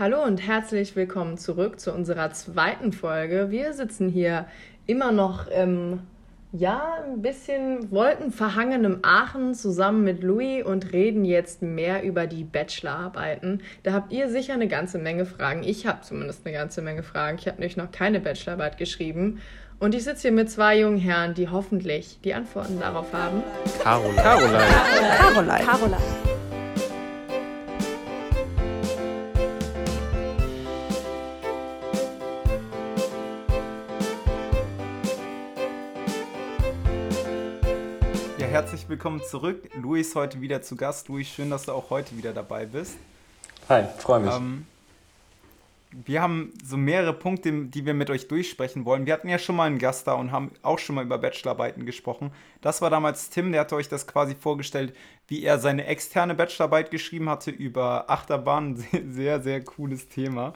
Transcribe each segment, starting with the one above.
Hallo und herzlich willkommen zurück zu unserer zweiten Folge. Wir sitzen hier immer noch im, ja, ein bisschen wolkenverhangenem Aachen zusammen mit Louis und reden jetzt mehr über die Bachelorarbeiten. Da habt ihr sicher eine ganze Menge Fragen. Ich habe zumindest eine ganze Menge Fragen. Ich habe nämlich noch keine Bachelorarbeit geschrieben. Und ich sitze hier mit zwei jungen Herren, die hoffentlich die Antworten darauf haben. Caroline. Caroline. Caroline. Caroline. Ja, willkommen zurück. Luis heute wieder zu Gast. Luis, schön, dass du auch heute wieder dabei bist. Hi, freue mich. Ähm, wir haben so mehrere Punkte, die wir mit euch durchsprechen wollen. Wir hatten ja schon mal einen Gast da und haben auch schon mal über Bachelorarbeiten gesprochen. Das war damals Tim, der hatte euch das quasi vorgestellt, wie er seine externe Bachelorarbeit geschrieben hatte über Achterbahn. Sehr, sehr, sehr cooles Thema.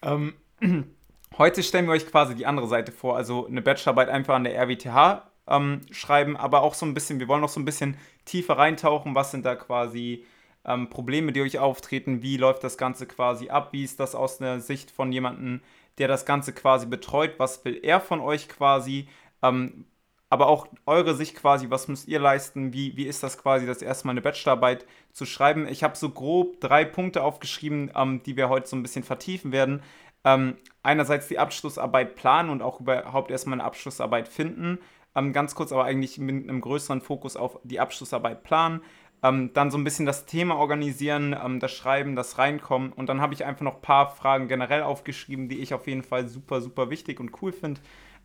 Ähm, heute stellen wir euch quasi die andere Seite vor, also eine Bachelorarbeit einfach an der RWTH ähm, schreiben, aber auch so ein bisschen, wir wollen noch so ein bisschen tiefer reintauchen, was sind da quasi ähm, Probleme, die euch auftreten, wie läuft das Ganze quasi ab, wie ist das aus der Sicht von jemandem, der das Ganze quasi betreut, was will er von euch quasi, ähm, aber auch eure Sicht quasi, was müsst ihr leisten, wie, wie ist das quasi, das erste Mal eine Bachelorarbeit zu schreiben. Ich habe so grob drei Punkte aufgeschrieben, ähm, die wir heute so ein bisschen vertiefen werden. Ähm, einerseits die Abschlussarbeit planen und auch überhaupt erstmal eine Abschlussarbeit finden. Ähm, ganz kurz, aber eigentlich mit einem größeren Fokus auf die Abschlussarbeit planen. Ähm, dann so ein bisschen das Thema organisieren, ähm, das Schreiben, das Reinkommen. Und dann habe ich einfach noch ein paar Fragen generell aufgeschrieben, die ich auf jeden Fall super, super wichtig und cool finde.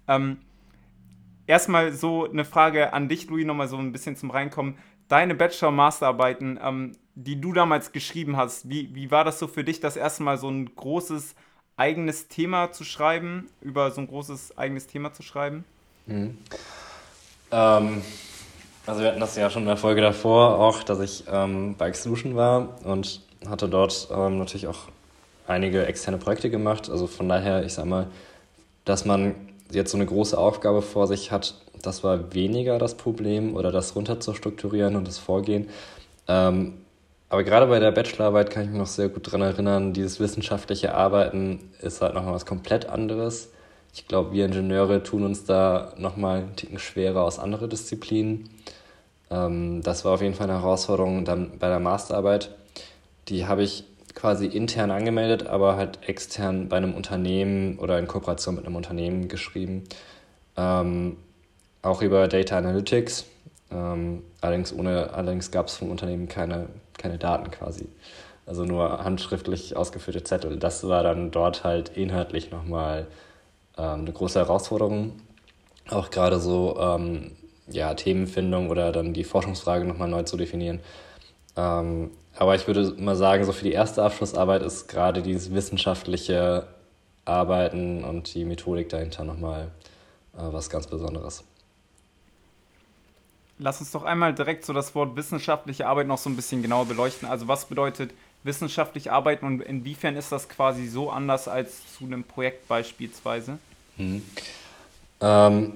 Ähm, erstmal so eine Frage an dich, Louis, nochmal so ein bisschen zum Reinkommen. Deine Bachelor- und Masterarbeiten, ähm, die du damals geschrieben hast, wie, wie war das so für dich, das erste Mal so ein großes eigenes Thema zu schreiben, über so ein großes eigenes Thema zu schreiben? Mhm. Ähm, also wir hatten das ja schon in der Folge davor auch, dass ich ähm, bei Exolution war und hatte dort ähm, natürlich auch einige externe Projekte gemacht. Also von daher, ich sag mal, dass man jetzt so eine große Aufgabe vor sich hat, das war weniger das Problem oder das runter zu strukturieren und das Vorgehen. Ähm, aber gerade bei der Bachelorarbeit kann ich mich noch sehr gut daran erinnern, dieses wissenschaftliche Arbeiten ist halt nochmal was komplett anderes. Ich glaube, wir Ingenieure tun uns da nochmal einen Ticken schwerer aus anderen Disziplinen. Ähm, das war auf jeden Fall eine Herausforderung dann bei der Masterarbeit. Die habe ich quasi intern angemeldet, aber halt extern bei einem Unternehmen oder in Kooperation mit einem Unternehmen geschrieben. Ähm, auch über Data Analytics. Ähm, allerdings allerdings gab es vom Unternehmen keine, keine Daten quasi. Also nur handschriftlich ausgeführte Zettel. Das war dann dort halt inhaltlich nochmal ähm, eine große Herausforderung. Auch gerade so ähm, ja, Themenfindung oder dann die Forschungsfrage nochmal neu zu definieren. Ähm, aber ich würde mal sagen, so für die erste Abschlussarbeit ist gerade dieses wissenschaftliche Arbeiten und die Methodik dahinter nochmal äh, was ganz Besonderes. Lass uns doch einmal direkt so das Wort wissenschaftliche Arbeit noch so ein bisschen genauer beleuchten. Also was bedeutet wissenschaftlich arbeiten und inwiefern ist das quasi so anders als zu einem Projekt beispielsweise? Mhm. Ähm,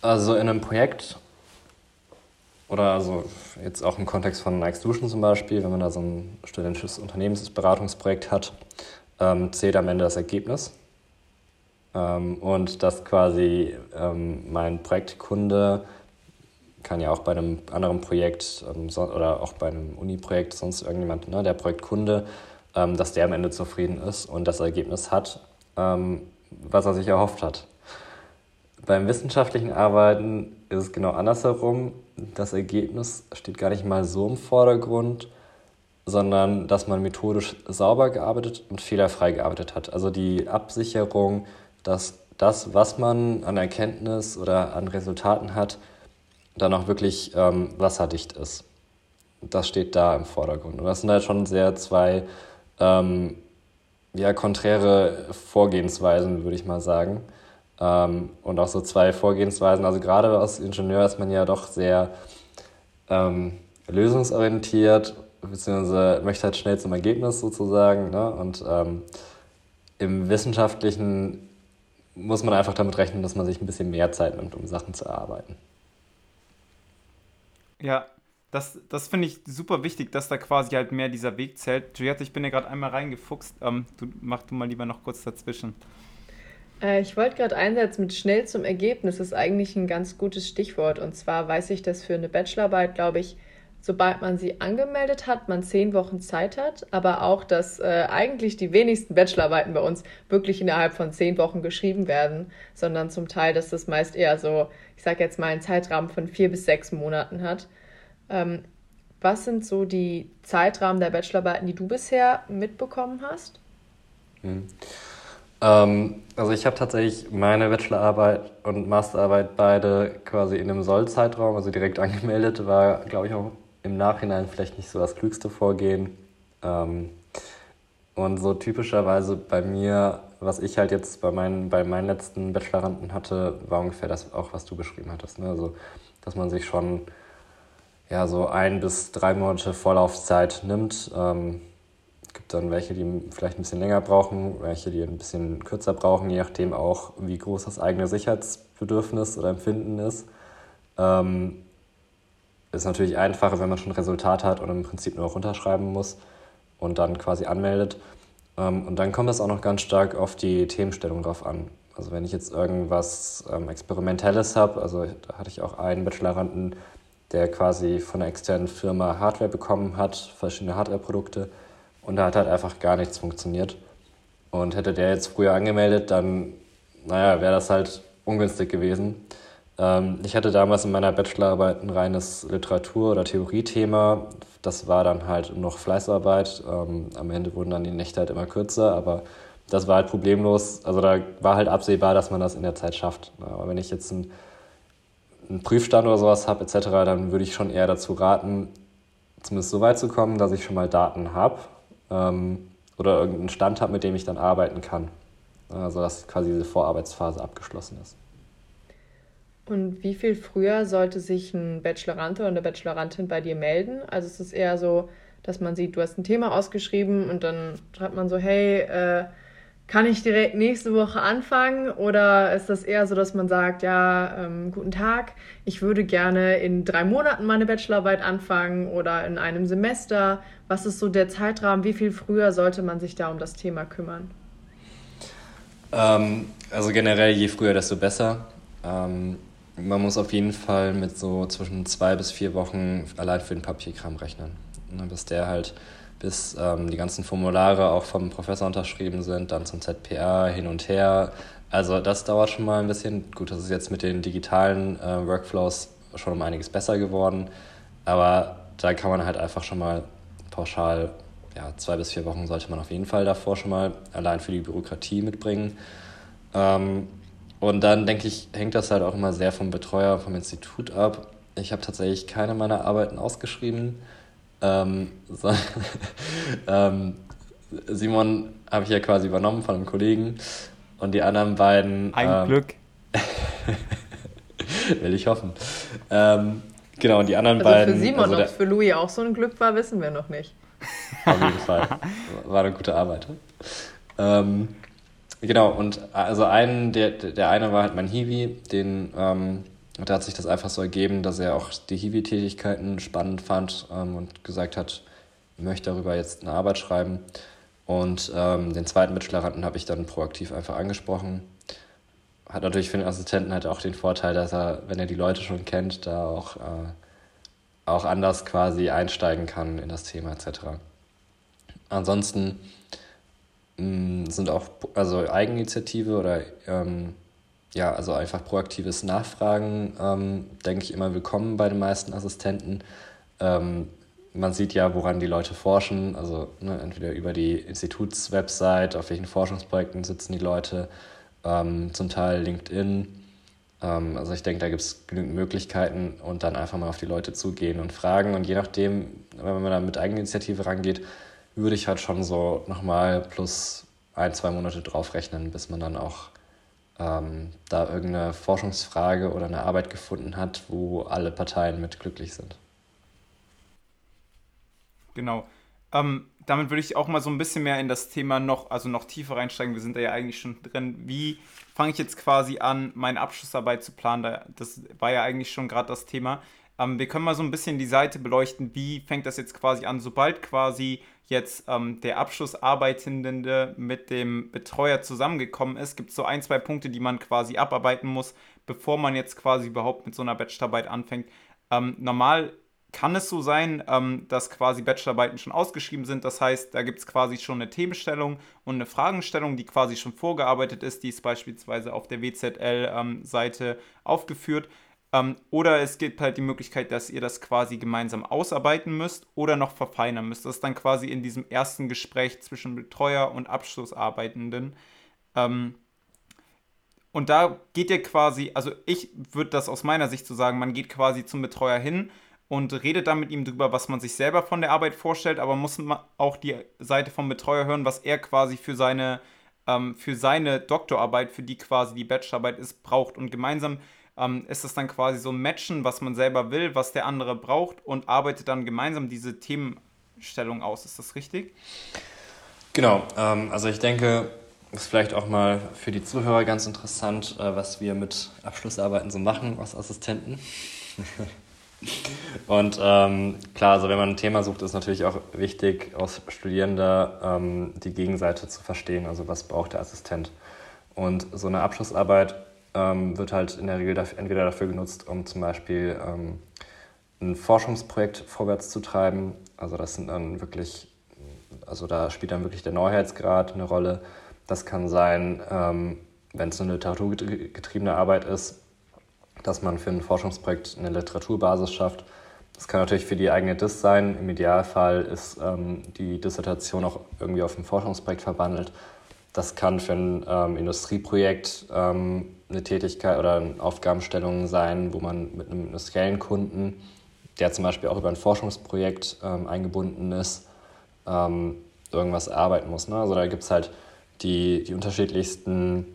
also in einem Projekt oder also jetzt auch im Kontext von Nike Solution zum Beispiel, wenn man da so ein studentisches Unternehmensberatungsprojekt hat, ähm, zählt am Ende das Ergebnis. Ähm, und dass quasi ähm, mein Projektkunde kann ja auch bei einem anderen Projekt ähm, oder auch bei einem Uni-Projekt sonst irgendjemand, ne, der Projektkunde, ähm, dass der am Ende zufrieden ist und das Ergebnis hat, was er sich erhofft hat. Beim wissenschaftlichen Arbeiten ist es genau andersherum. Das Ergebnis steht gar nicht mal so im Vordergrund, sondern dass man methodisch sauber gearbeitet und fehlerfrei gearbeitet hat. Also die Absicherung, dass das, was man an Erkenntnis oder an Resultaten hat, dann auch wirklich ähm, wasserdicht ist. Das steht da im Vordergrund. Und das sind halt schon sehr zwei ähm, ja, konträre Vorgehensweisen, würde ich mal sagen. Ähm, und auch so zwei Vorgehensweisen. Also gerade als Ingenieur ist man ja doch sehr ähm, lösungsorientiert, beziehungsweise möchte halt schnell zum Ergebnis sozusagen. Ne? Und ähm, im Wissenschaftlichen muss man einfach damit rechnen, dass man sich ein bisschen mehr Zeit nimmt, um Sachen zu erarbeiten. Ja, das, das finde ich super wichtig, dass da quasi halt mehr dieser Weg zählt. Juliette, ich bin ja gerade einmal reingefuchst. Ähm, du, mach du mal lieber noch kurz dazwischen. Äh, ich wollte gerade einsetzen mit schnell zum Ergebnis. Das ist eigentlich ein ganz gutes Stichwort. Und zwar weiß ich, dass für eine Bachelorarbeit, glaube ich, sobald man sie angemeldet hat, man zehn Wochen Zeit hat, aber auch, dass äh, eigentlich die wenigsten Bachelorarbeiten bei uns wirklich innerhalb von zehn Wochen geschrieben werden, sondern zum Teil, dass das meist eher so, ich sage jetzt mal, einen Zeitrahmen von vier bis sechs Monaten hat. Ähm, was sind so die Zeitrahmen der Bachelorarbeiten, die du bisher mitbekommen hast? Hm. Ähm, also ich habe tatsächlich meine Bachelorarbeit und Masterarbeit beide quasi in einem Sollzeitraum, also direkt angemeldet, war, glaube ich, auch im Nachhinein vielleicht nicht so das klügste Vorgehen. Ähm, und so typischerweise bei mir, was ich halt jetzt bei meinen, bei meinen letzten Bacheloranden hatte, war ungefähr das auch, was du beschrieben hattest. Ne? Also, dass man sich schon ja, so ein bis drei Monate Vorlaufzeit nimmt. Ähm, es gibt dann welche, die vielleicht ein bisschen länger brauchen, welche, die ein bisschen kürzer brauchen, je nachdem auch, wie groß das eigene Sicherheitsbedürfnis oder Empfinden ist. Ähm, ist natürlich einfacher, wenn man schon Resultat hat und im Prinzip nur runterschreiben muss und dann quasi anmeldet. Ähm, und dann kommt das auch noch ganz stark auf die Themenstellung drauf an. Also wenn ich jetzt irgendwas ähm, Experimentelles habe, also da hatte ich auch einen Bacheloranden, der quasi von einer externen Firma Hardware bekommen hat, verschiedene Hardware-Produkte. Und da hat halt einfach gar nichts funktioniert. Und hätte der jetzt früher angemeldet, dann, naja, wäre das halt ungünstig gewesen. Ähm, ich hatte damals in meiner Bachelorarbeit ein reines Literatur- oder Theoriethema. Das war dann halt noch Fleißarbeit. Ähm, am Ende wurden dann die Nächte halt immer kürzer, aber das war halt problemlos. Also da war halt absehbar, dass man das in der Zeit schafft. Aber wenn ich jetzt ein einen Prüfstand oder sowas habe etc., dann würde ich schon eher dazu raten, zumindest so weit zu kommen, dass ich schon mal Daten habe ähm, oder irgendeinen Stand habe, mit dem ich dann arbeiten kann. Also dass quasi diese Vorarbeitsphase abgeschlossen ist. Und wie viel früher sollte sich ein Bachelorant oder eine Bachelorantin bei dir melden? Also es ist eher so, dass man sieht, du hast ein Thema ausgeschrieben und dann schreibt man so, hey, äh, kann ich direkt nächste Woche anfangen oder ist das eher so, dass man sagt, ja, ähm, guten Tag, ich würde gerne in drei Monaten meine Bachelorarbeit anfangen oder in einem Semester? Was ist so der Zeitrahmen? Wie viel früher sollte man sich da um das Thema kümmern? Ähm, also generell, je früher, desto besser. Ähm, man muss auf jeden Fall mit so zwischen zwei bis vier Wochen allein für den Papierkram rechnen. Ne, bis der halt bis ähm, die ganzen Formulare auch vom Professor unterschrieben sind, dann zum ZPA hin und her. Also das dauert schon mal ein bisschen. Gut, das ist jetzt mit den digitalen äh, Workflows schon um einiges besser geworden, aber da kann man halt einfach schon mal pauschal, ja, zwei bis vier Wochen sollte man auf jeden Fall davor schon mal allein für die Bürokratie mitbringen. Ähm, und dann denke ich, hängt das halt auch immer sehr vom Betreuer, vom Institut ab. Ich habe tatsächlich keine meiner Arbeiten ausgeschrieben. Ähm, so, ähm, Simon habe ich ja quasi übernommen von einem Kollegen und die anderen beiden. Ein ähm, Glück. will ich hoffen. Ähm, genau, und die anderen also beiden. Für Simon, also ob es für Louis auch so ein Glück war, wissen wir noch nicht. Auf jeden Fall. War eine gute Arbeit. Ähm, genau, und also einen, der, der eine war halt mein Hiwi, den ähm, und da hat sich das einfach so ergeben, dass er auch die Hiwi-Tätigkeiten spannend fand ähm, und gesagt hat, ich möchte darüber jetzt eine Arbeit schreiben. Und ähm, den zweiten Bacheloranden habe ich dann proaktiv einfach angesprochen. Hat natürlich für den Assistenten halt auch den Vorteil, dass er, wenn er die Leute schon kennt, da auch, äh, auch anders quasi einsteigen kann in das Thema etc. Ansonsten mh, mm, sind auch also Eigeninitiative oder ähm, ja, also einfach proaktives Nachfragen, ähm, denke ich, immer willkommen bei den meisten Assistenten. Ähm, man sieht ja, woran die Leute forschen, also ne, entweder über die Institutswebsite, auf welchen Forschungsprojekten sitzen die Leute, ähm, zum Teil LinkedIn. Ähm, also ich denke, da gibt es genügend Möglichkeiten und dann einfach mal auf die Leute zugehen und fragen. Und je nachdem, wenn man da mit Eigeninitiative rangeht, würde ich halt schon so nochmal plus ein, zwei Monate draufrechnen, bis man dann auch ähm, da irgendeine Forschungsfrage oder eine Arbeit gefunden hat, wo alle Parteien mit glücklich sind. Genau. Ähm, damit würde ich auch mal so ein bisschen mehr in das Thema noch, also noch tiefer reinsteigen. Wir sind da ja eigentlich schon drin. Wie fange ich jetzt quasi an, meine Abschlussarbeit zu planen? Das war ja eigentlich schon gerade das Thema. Ähm, wir können mal so ein bisschen die Seite beleuchten, wie fängt das jetzt quasi an, sobald quasi jetzt ähm, der Abschlussarbeitende mit dem Betreuer zusammengekommen ist, gibt es so ein, zwei Punkte, die man quasi abarbeiten muss, bevor man jetzt quasi überhaupt mit so einer Bachelorarbeit anfängt. Ähm, normal kann es so sein, ähm, dass quasi Bachelorarbeiten schon ausgeschrieben sind. Das heißt, da gibt es quasi schon eine Themenstellung und eine Fragenstellung, die quasi schon vorgearbeitet ist. Die ist beispielsweise auf der WZL-Seite ähm, aufgeführt. Ähm, oder es gibt halt die Möglichkeit, dass ihr das quasi gemeinsam ausarbeiten müsst oder noch verfeinern müsst. Das ist dann quasi in diesem ersten Gespräch zwischen Betreuer und Abschlussarbeitenden. Ähm, und da geht ihr quasi, also ich würde das aus meiner Sicht so sagen, man geht quasi zum Betreuer hin und redet dann mit ihm drüber, was man sich selber von der Arbeit vorstellt, aber muss man auch die Seite vom Betreuer hören, was er quasi für seine, ähm, für seine Doktorarbeit, für die quasi die Bachelorarbeit ist, braucht. Und gemeinsam ähm, ist es dann quasi so ein Matchen, was man selber will, was der andere braucht und arbeitet dann gemeinsam diese Themenstellung aus. Ist das richtig? Genau, ähm, also ich denke, ist vielleicht auch mal für die Zuhörer ganz interessant, äh, was wir mit Abschlussarbeiten so machen als Assistenten. Und ähm, klar, also wenn man ein Thema sucht, ist natürlich auch wichtig, aus Studierender ähm, die Gegenseite zu verstehen. Also was braucht der Assistent? Und so eine Abschlussarbeit ähm, wird halt in der Regel dafür, entweder dafür genutzt, um zum Beispiel ähm, ein Forschungsprojekt vorwärts zu treiben. Also das sind dann wirklich, also da spielt dann wirklich der Neuheitsgrad eine Rolle. Das kann sein, ähm, wenn es eine literaturgetriebene Arbeit ist, dass man für ein Forschungsprojekt eine Literaturbasis schafft. Das kann natürlich für die eigene Diss sein. Im Idealfall ist ähm, die Dissertation auch irgendwie auf ein Forschungsprojekt verwandelt. Das kann für ein ähm, Industrieprojekt ähm, eine Tätigkeit oder eine Aufgabenstellung sein, wo man mit einem industriellen Kunden, der zum Beispiel auch über ein Forschungsprojekt ähm, eingebunden ist, ähm, irgendwas arbeiten muss. Ne? Also da gibt es halt die, die unterschiedlichsten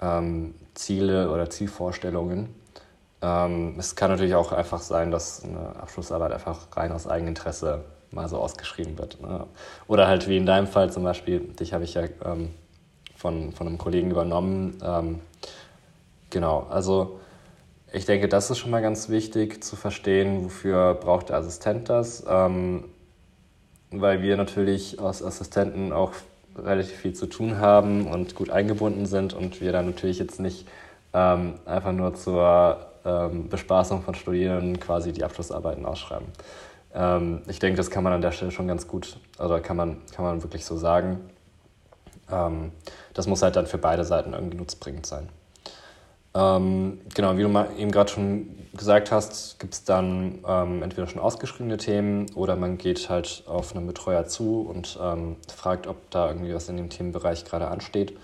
ähm, Ziele oder Zielvorstellungen. Ähm, es kann natürlich auch einfach sein, dass eine Abschlussarbeit einfach rein aus Eigeninteresse mal so ausgeschrieben wird. Ne? Oder halt wie in deinem Fall zum Beispiel, dich habe ich ja ähm, von, von einem Kollegen übernommen. Ähm, genau, also ich denke, das ist schon mal ganz wichtig zu verstehen, wofür braucht der Assistent das. Ähm, weil wir natürlich als Assistenten auch relativ viel zu tun haben und gut eingebunden sind und wir dann natürlich jetzt nicht ähm, einfach nur zur ähm, Bespaßung von Studierenden quasi die Abschlussarbeiten ausschreiben. Ähm, ich denke, das kann man an der Stelle schon ganz gut, oder kann man, kann man wirklich so sagen. Ähm, das muss halt dann für beide Seiten irgendwie nutzbringend sein. Ähm, genau, wie du eben gerade schon gesagt hast, gibt es dann ähm, entweder schon ausgeschriebene Themen oder man geht halt auf einen Betreuer zu und ähm, fragt, ob da irgendwie was in dem Themenbereich gerade ansteht.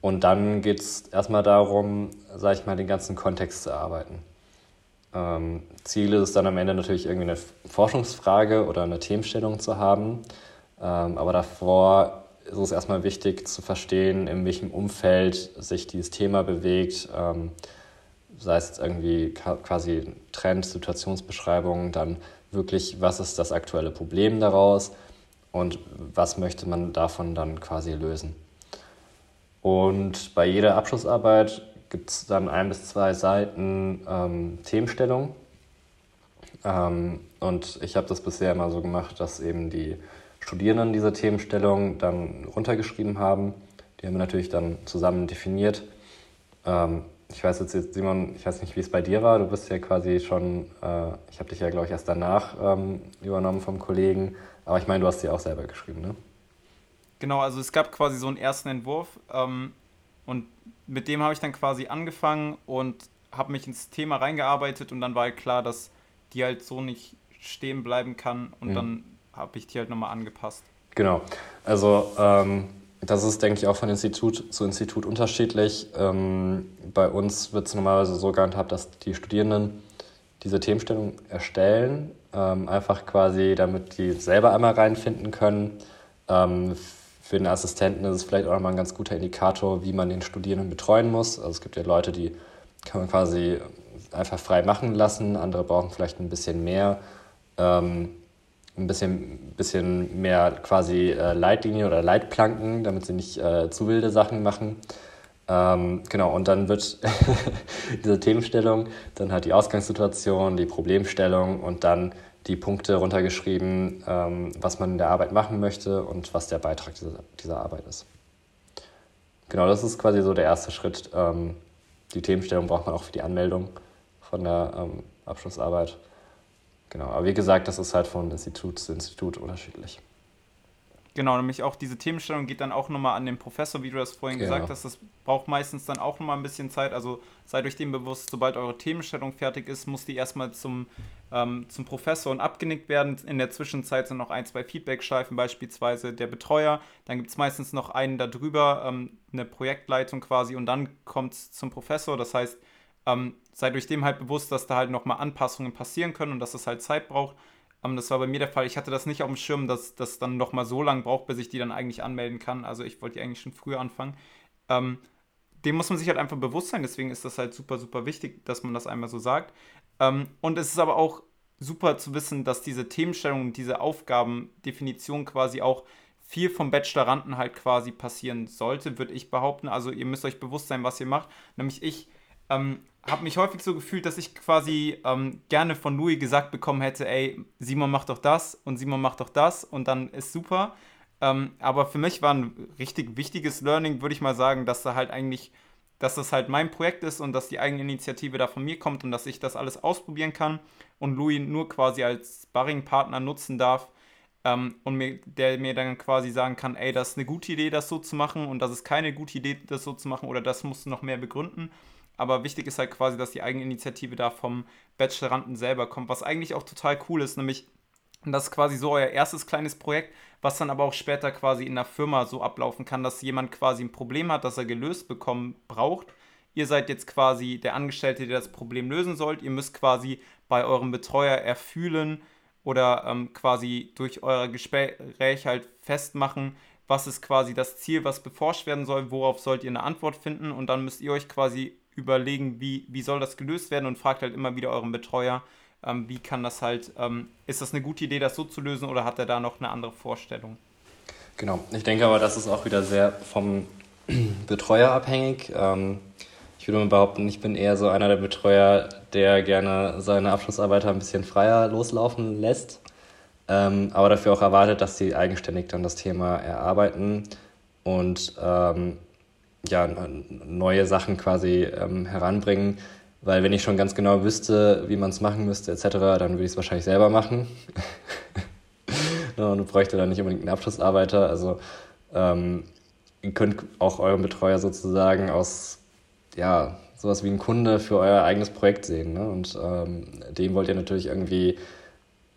Und dann geht es erstmal darum, sage ich mal, den ganzen Kontext zu erarbeiten. Ähm, Ziel ist es dann am Ende natürlich irgendwie eine Forschungsfrage oder eine Themenstellung zu haben. Ähm, aber davor ist es erstmal wichtig zu verstehen, in welchem Umfeld sich dieses Thema bewegt. Ähm, sei es irgendwie quasi Trend, Situationsbeschreibung, dann wirklich, was ist das aktuelle Problem daraus und was möchte man davon dann quasi lösen. Und bei jeder Abschlussarbeit gibt es dann ein bis zwei Seiten ähm, Themenstellung. Ähm, und ich habe das bisher immer so gemacht, dass eben die Studierenden diese Themenstellung dann runtergeschrieben haben. Die haben wir natürlich dann zusammen definiert. Ähm, ich weiß jetzt, Simon, ich weiß nicht, wie es bei dir war. Du bist ja quasi schon, äh, ich habe dich ja, glaube ich, erst danach ähm, übernommen vom Kollegen. Aber ich meine, du hast sie auch selber geschrieben, ne? Genau, also es gab quasi so einen ersten Entwurf. Ähm, und mit dem habe ich dann quasi angefangen und habe mich ins Thema reingearbeitet und dann war halt klar, dass die halt so nicht stehen bleiben kann und mhm. dann habe ich die halt nochmal angepasst. Genau, also ähm, das ist, denke ich, auch von Institut zu Institut unterschiedlich. Ähm, bei uns wird es normalerweise so gehandhabt, dass die Studierenden diese Themenstellung erstellen, ähm, einfach quasi, damit die selber einmal reinfinden können. Ähm, für den Assistenten ist es vielleicht auch nochmal ein ganz guter Indikator, wie man den Studierenden betreuen muss. Also es gibt ja Leute, die kann man quasi einfach frei machen lassen, andere brauchen vielleicht ein bisschen mehr, ähm, ein bisschen, bisschen mehr quasi äh, Leitlinien oder Leitplanken, damit sie nicht äh, zu wilde Sachen machen. Ähm, genau, und dann wird diese Themenstellung, dann halt die Ausgangssituation, die Problemstellung und dann die Punkte runtergeschrieben, ähm, was man in der Arbeit machen möchte und was der Beitrag dieser, dieser Arbeit ist. Genau, das ist quasi so der erste Schritt. Ähm, die Themenstellung braucht man auch für die Anmeldung von der ähm, Abschlussarbeit. Genau, aber wie gesagt, das ist halt von Institut zu Institut unterschiedlich. Genau, nämlich auch diese Themenstellung geht dann auch nochmal an den Professor, wie du das vorhin genau. gesagt hast. Das braucht meistens dann auch nochmal ein bisschen Zeit. Also seid euch dem bewusst, sobald eure Themenstellung fertig ist, muss die erstmal zum, ähm, zum Professor und abgenickt werden. In der Zwischenzeit sind noch ein, zwei Feedback-Schleifen, beispielsweise der Betreuer. Dann gibt es meistens noch einen darüber, ähm, eine Projektleitung quasi, und dann kommt es zum Professor. Das heißt, ähm, seid euch dem halt bewusst, dass da halt nochmal Anpassungen passieren können und dass das halt Zeit braucht. Um, das war bei mir der Fall. Ich hatte das nicht auf dem Schirm, dass das dann noch mal so lange braucht, bis ich die dann eigentlich anmelden kann. Also ich wollte die eigentlich schon früher anfangen. Ähm, dem muss man sich halt einfach bewusst sein. Deswegen ist das halt super, super wichtig, dass man das einmal so sagt. Ähm, und es ist aber auch super zu wissen, dass diese Themenstellung, diese Aufgabendefinition quasi auch viel vom Bacheloranden halt quasi passieren sollte, würde ich behaupten. Also ihr müsst euch bewusst sein, was ihr macht. Nämlich ich ähm, habe mich häufig so gefühlt, dass ich quasi ähm, gerne von Louis gesagt bekommen hätte, ey, Simon macht doch das und Simon macht doch das und dann ist super. Ähm, aber für mich war ein richtig wichtiges Learning, würde ich mal sagen, dass da halt eigentlich, dass das halt mein Projekt ist und dass die eigene Initiative da von mir kommt und dass ich das alles ausprobieren kann und Louis nur quasi als Sparring-Partner nutzen darf ähm, und mir, der mir dann quasi sagen kann, ey, das ist eine gute Idee, das so zu machen und das ist keine gute Idee, das so zu machen oder das musst du noch mehr begründen aber wichtig ist halt quasi, dass die Eigeninitiative da vom Bacheloranden selber kommt, was eigentlich auch total cool ist, nämlich das ist quasi so euer erstes kleines Projekt, was dann aber auch später quasi in der Firma so ablaufen kann, dass jemand quasi ein Problem hat, das er gelöst bekommen braucht. Ihr seid jetzt quasi der Angestellte, der das Problem lösen sollt. Ihr müsst quasi bei eurem Betreuer erfühlen oder ähm, quasi durch euer Gespräch halt festmachen, was ist quasi das Ziel, was beforscht werden soll, worauf sollt ihr eine Antwort finden und dann müsst ihr euch quasi überlegen, wie, wie soll das gelöst werden und fragt halt immer wieder euren Betreuer, ähm, wie kann das halt, ähm, ist das eine gute Idee, das so zu lösen oder hat er da noch eine andere Vorstellung? Genau, ich denke aber, das ist auch wieder sehr vom Betreuer abhängig. Ähm, ich würde mal behaupten, ich bin eher so einer der Betreuer, der gerne seine Abschlussarbeiter ein bisschen freier loslaufen lässt, ähm, aber dafür auch erwartet, dass sie eigenständig dann das Thema erarbeiten und ähm, ja, neue Sachen quasi ähm, heranbringen. Weil wenn ich schon ganz genau wüsste, wie man es machen müsste, etc., dann würde ich es wahrscheinlich selber machen. und bräuchte dann nicht unbedingt einen Abschlussarbeiter. Also ähm, ihr könnt auch euren Betreuer sozusagen aus, ja, sowas wie ein Kunde für euer eigenes Projekt sehen. Ne? Und ähm, dem wollt ihr natürlich irgendwie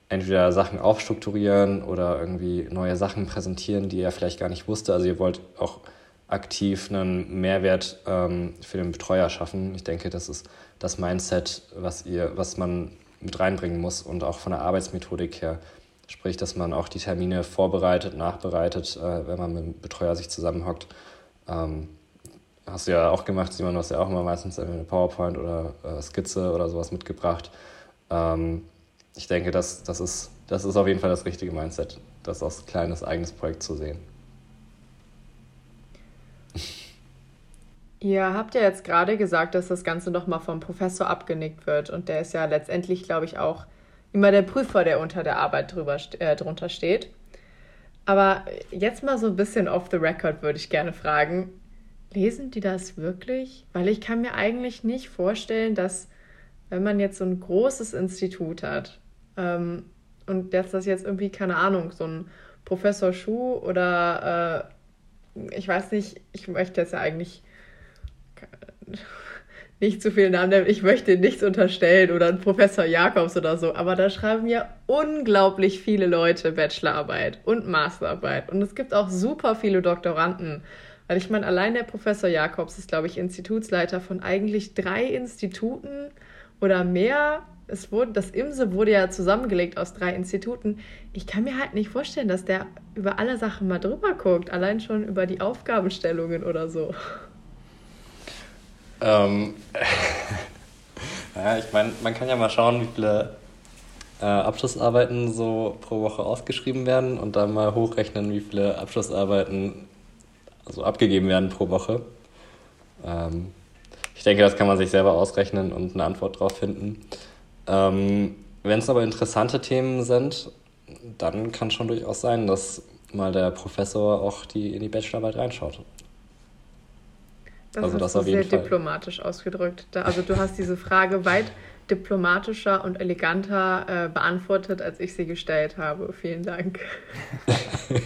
entweder Sachen aufstrukturieren oder irgendwie neue Sachen präsentieren, die er vielleicht gar nicht wusste. Also ihr wollt auch aktiv einen Mehrwert ähm, für den Betreuer schaffen. Ich denke, das ist das Mindset, was, ihr, was man mit reinbringen muss und auch von der Arbeitsmethodik her. Sprich, dass man auch die Termine vorbereitet, nachbereitet, äh, wenn man mit dem Betreuer sich zusammenhockt. Ähm, hast du ja auch gemacht, Simon, du hast ja auch immer meistens eine PowerPoint oder äh, Skizze oder sowas mitgebracht. Ähm, ich denke, das, das, ist, das ist auf jeden Fall das richtige Mindset, das als kleines eigenes Projekt zu sehen. Ihr habt ja jetzt gerade gesagt, dass das Ganze nochmal vom Professor abgenickt wird. Und der ist ja letztendlich, glaube ich, auch immer der Prüfer, der unter der Arbeit drüber, äh, drunter steht. Aber jetzt mal so ein bisschen off the record würde ich gerne fragen. Lesen die das wirklich? Weil ich kann mir eigentlich nicht vorstellen, dass wenn man jetzt so ein großes Institut hat ähm, und dass das jetzt irgendwie, keine Ahnung, so ein Professor Schuh oder äh, ich weiß nicht, ich möchte jetzt ja eigentlich nicht zu viel Namen nennen, ich möchte nichts unterstellen oder ein Professor Jakobs oder so, aber da schreiben ja unglaublich viele Leute Bachelorarbeit und Masterarbeit und es gibt auch super viele Doktoranden. Weil ich meine, allein der Professor Jakobs ist, glaube ich, Institutsleiter von eigentlich drei Instituten oder mehr. Es wurde, das IMSE wurde ja zusammengelegt aus drei Instituten. Ich kann mir halt nicht vorstellen, dass der über alle Sachen mal drüber guckt, allein schon über die Aufgabenstellungen oder so. Ähm, ja, ich meine, man kann ja mal schauen, wie viele äh, Abschlussarbeiten so pro Woche ausgeschrieben werden und dann mal hochrechnen, wie viele Abschlussarbeiten also abgegeben werden pro Woche. Ähm, ich denke, das kann man sich selber ausrechnen und eine Antwort drauf finden. Ähm, Wenn es aber interessante Themen sind, dann kann schon durchaus sein, dass mal der Professor auch die, in die Bachelorarbeit reinschaut. Das also das auf jeden sehr Fall. diplomatisch ausgedrückt. Da, also du hast diese Frage weit diplomatischer und eleganter äh, beantwortet, als ich sie gestellt habe. Vielen Dank.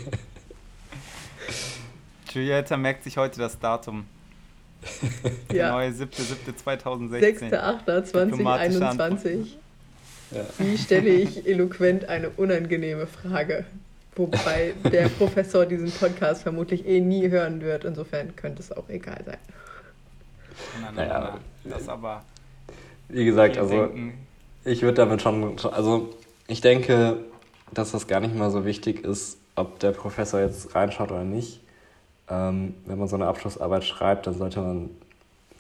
Julietta merkt sich heute das Datum. ja. Der neue 7.7.2016. 6.8.2021. Ja. Wie stelle ich eloquent eine unangenehme Frage? Wobei der Professor diesen Podcast vermutlich eh nie hören wird. Insofern könnte es auch egal sein. Nein, nein, naja, nein, das aber. Wie gesagt, also denken. ich würde damit schon, also ich denke, dass das gar nicht mal so wichtig ist, ob der Professor jetzt reinschaut oder nicht. Ähm, wenn man so eine Abschlussarbeit schreibt, dann sollte man,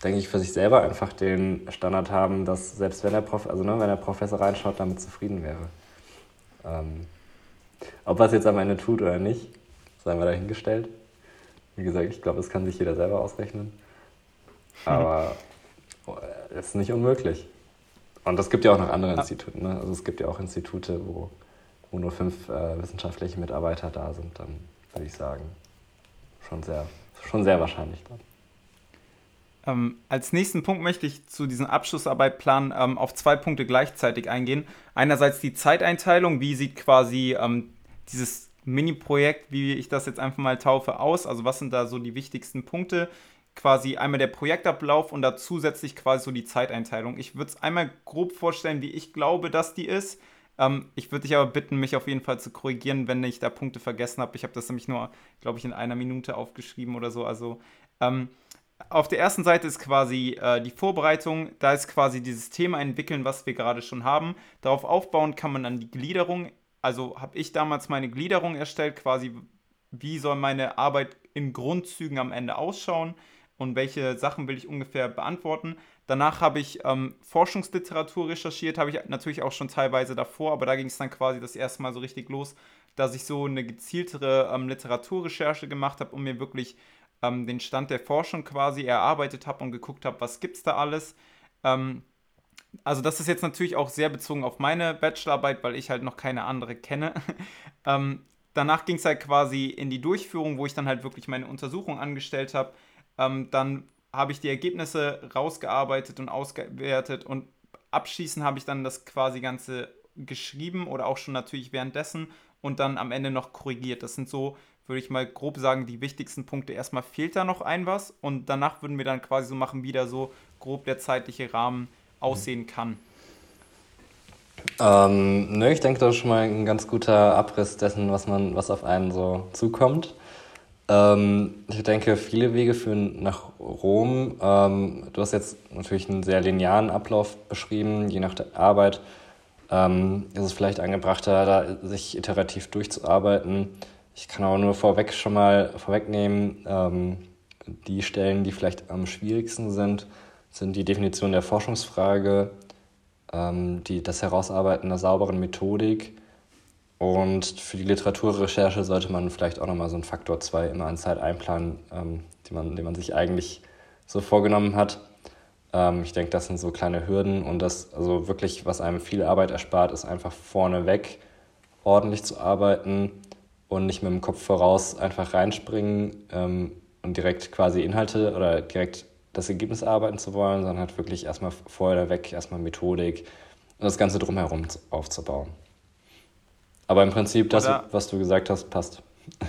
denke ich, für sich selber einfach den Standard haben, dass selbst wenn der, Prof also, ne, wenn der Professor reinschaut, damit zufrieden wäre. Ähm, ob er es jetzt am Ende tut oder nicht, sei mal dahingestellt. Wie gesagt, ich glaube, das kann sich jeder selber ausrechnen. Aber es ist nicht unmöglich. Und es gibt ja auch noch andere Institute. Ne? Also es gibt ja auch Institute, wo, wo nur fünf äh, wissenschaftliche Mitarbeiter da sind. Dann würde ich sagen, schon sehr, schon sehr wahrscheinlich dann. Ähm, als nächsten Punkt möchte ich zu diesem Abschlussarbeitplan ähm, auf zwei Punkte gleichzeitig eingehen. Einerseits die Zeiteinteilung, wie sieht quasi ähm, dieses Mini-Projekt, wie ich das jetzt einfach mal taufe, aus? Also was sind da so die wichtigsten Punkte? Quasi einmal der Projektablauf und da zusätzlich quasi so die Zeiteinteilung. Ich würde es einmal grob vorstellen, wie ich glaube, dass die ist. Ähm, ich würde dich aber bitten, mich auf jeden Fall zu korrigieren, wenn ich da Punkte vergessen habe. Ich habe das nämlich nur, glaube ich, in einer Minute aufgeschrieben oder so. Also ähm, auf der ersten Seite ist quasi äh, die Vorbereitung. Da ist quasi dieses Thema entwickeln, was wir gerade schon haben. Darauf aufbauen kann man dann die Gliederung. Also habe ich damals meine Gliederung erstellt, quasi wie soll meine Arbeit in Grundzügen am Ende ausschauen und welche Sachen will ich ungefähr beantworten. Danach habe ich ähm, Forschungsliteratur recherchiert, habe ich natürlich auch schon teilweise davor, aber da ging es dann quasi das erste Mal so richtig los, dass ich so eine gezieltere ähm, Literaturrecherche gemacht habe, um mir wirklich ähm, den Stand der Forschung quasi erarbeitet habe und geguckt habe, was gibt es da alles. Ähm, also das ist jetzt natürlich auch sehr bezogen auf meine Bachelorarbeit, weil ich halt noch keine andere kenne. ähm, danach ging es halt quasi in die Durchführung, wo ich dann halt wirklich meine Untersuchung angestellt habe. Ähm, dann habe ich die Ergebnisse rausgearbeitet und ausgewertet und abschließend habe ich dann das quasi Ganze geschrieben oder auch schon natürlich währenddessen und dann am Ende noch korrigiert. Das sind so würde ich mal grob sagen, die wichtigsten Punkte. Erstmal fehlt da noch ein was und danach würden wir dann quasi so machen, wie da so grob der zeitliche Rahmen aussehen kann. Ähm, ne, ich denke, das ist schon mal ein ganz guter Abriss dessen, was man, was auf einen so zukommt. Ähm, ich denke, viele Wege führen nach Rom. Ähm, du hast jetzt natürlich einen sehr linearen Ablauf beschrieben, je nach der Arbeit. Ähm, ist es vielleicht angebrachter, da sich iterativ durchzuarbeiten. Ich kann aber nur vorweg schon mal vorwegnehmen, ähm, die Stellen, die vielleicht am schwierigsten sind, sind die Definition der Forschungsfrage, ähm, die, das Herausarbeiten einer sauberen Methodik und für die Literaturrecherche sollte man vielleicht auch nochmal so einen Faktor 2 immer an Zeit einplanen, ähm, den, man, den man sich eigentlich so vorgenommen hat. Ähm, ich denke, das sind so kleine Hürden und das, also wirklich, was einem viel Arbeit erspart, ist einfach vorneweg ordentlich zu arbeiten und nicht mit dem Kopf voraus einfach reinspringen ähm, und direkt quasi Inhalte oder direkt das Ergebnis arbeiten zu wollen, sondern halt wirklich erstmal vorher weg, erstmal Methodik und das Ganze drumherum aufzubauen. Aber im Prinzip, das, Oder was du gesagt hast, passt.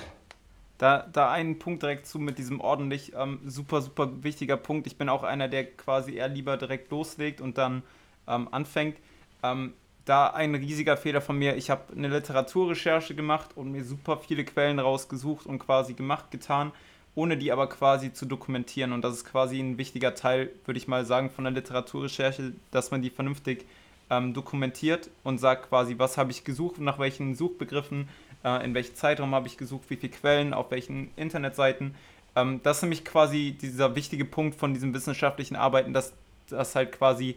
Da, da einen Punkt direkt zu mit diesem ordentlich ähm, super, super wichtiger Punkt. Ich bin auch einer, der quasi eher lieber direkt loslegt und dann ähm, anfängt. Ähm, da ein riesiger Fehler von mir. Ich habe eine Literaturrecherche gemacht und mir super viele Quellen rausgesucht und quasi gemacht, getan, ohne die aber quasi zu dokumentieren. Und das ist quasi ein wichtiger Teil, würde ich mal sagen, von der Literaturrecherche, dass man die vernünftig ähm, dokumentiert und sagt quasi, was habe ich gesucht, nach welchen Suchbegriffen, äh, in welchem Zeitraum habe ich gesucht, wie viele Quellen, auf welchen Internetseiten. Ähm, das ist nämlich quasi dieser wichtige Punkt von diesem wissenschaftlichen Arbeiten, dass das halt quasi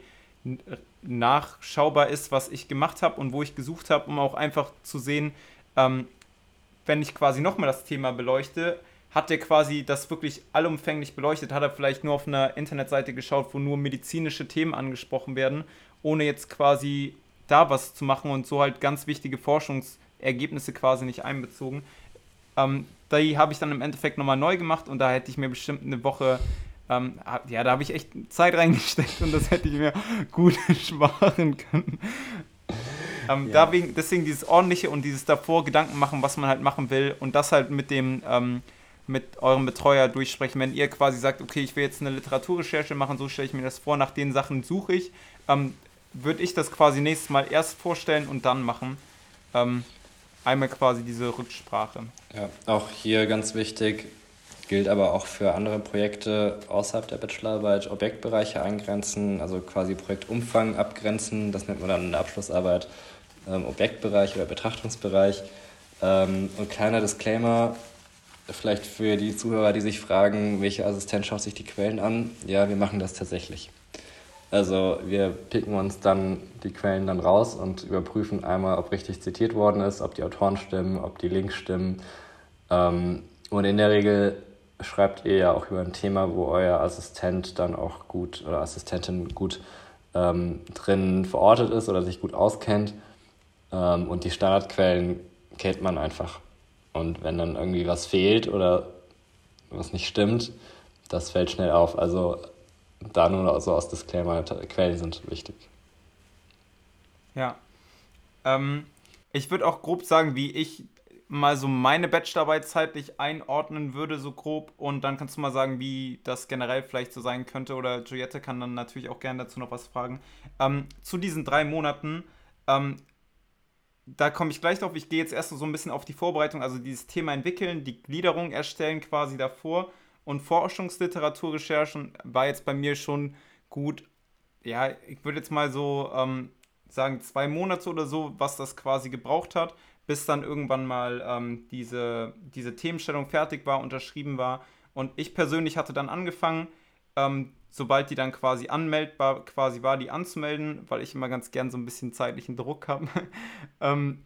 nachschaubar ist, was ich gemacht habe und wo ich gesucht habe, um auch einfach zu sehen, ähm, wenn ich quasi nochmal das Thema beleuchte, hat der quasi das wirklich allumfänglich beleuchtet? Hat er vielleicht nur auf einer Internetseite geschaut, wo nur medizinische Themen angesprochen werden, ohne jetzt quasi da was zu machen und so halt ganz wichtige Forschungsergebnisse quasi nicht einbezogen? Ähm, die habe ich dann im Endeffekt nochmal neu gemacht und da hätte ich mir bestimmt eine Woche ähm, ja, da habe ich echt Zeit reingesteckt und das hätte ich mir gut sparen können. Ähm, ja. deswegen, deswegen dieses ordentliche und dieses davor Gedanken machen, was man halt machen will und das halt mit dem ähm, mit eurem Betreuer durchsprechen. Wenn ihr quasi sagt, okay, ich will jetzt eine Literaturrecherche machen, so stelle ich mir das vor, nach den Sachen suche ich, ähm, würde ich das quasi nächstes Mal erst vorstellen und dann machen. Ähm, einmal quasi diese Rücksprache. Ja, auch hier ganz wichtig, gilt aber auch für andere Projekte außerhalb der Bachelorarbeit, Objektbereiche eingrenzen, also quasi Projektumfang abgrenzen, das nennt man dann in der Abschlussarbeit ähm, Objektbereich oder Betrachtungsbereich. Ähm, und kleiner Disclaimer, vielleicht für die Zuhörer, die sich fragen, welche Assistent schaut sich die Quellen an. Ja, wir machen das tatsächlich. Also wir picken uns dann die Quellen dann raus und überprüfen einmal, ob richtig zitiert worden ist, ob die Autoren stimmen, ob die Links stimmen. Ähm, und in der Regel schreibt ihr ja auch über ein Thema, wo euer Assistent dann auch gut oder Assistentin gut ähm, drin verortet ist oder sich gut auskennt. Ähm, und die Standardquellen kennt man einfach. Und wenn dann irgendwie was fehlt oder was nicht stimmt, das fällt schnell auf. Also da nur so aus Disclaimer, Quellen sind wichtig. Ja. Ähm, ich würde auch grob sagen, wie ich mal so meine Bachelorarbeit zeitlich einordnen würde, so grob. Und dann kannst du mal sagen, wie das generell vielleicht so sein könnte. Oder Juliette kann dann natürlich auch gerne dazu noch was fragen. Ähm, zu diesen drei Monaten ähm, da komme ich gleich drauf. Ich gehe jetzt erst so ein bisschen auf die Vorbereitung, also dieses Thema entwickeln, die Gliederung erstellen quasi davor. Und Forschungsliteraturrecherchen war jetzt bei mir schon gut, ja, ich würde jetzt mal so ähm, sagen, zwei Monate oder so, was das quasi gebraucht hat, bis dann irgendwann mal ähm, diese, diese Themenstellung fertig war, unterschrieben war. Und ich persönlich hatte dann angefangen, ähm, sobald die dann quasi anmeldbar quasi war, die anzumelden, weil ich immer ganz gern so ein bisschen zeitlichen Druck habe. ähm,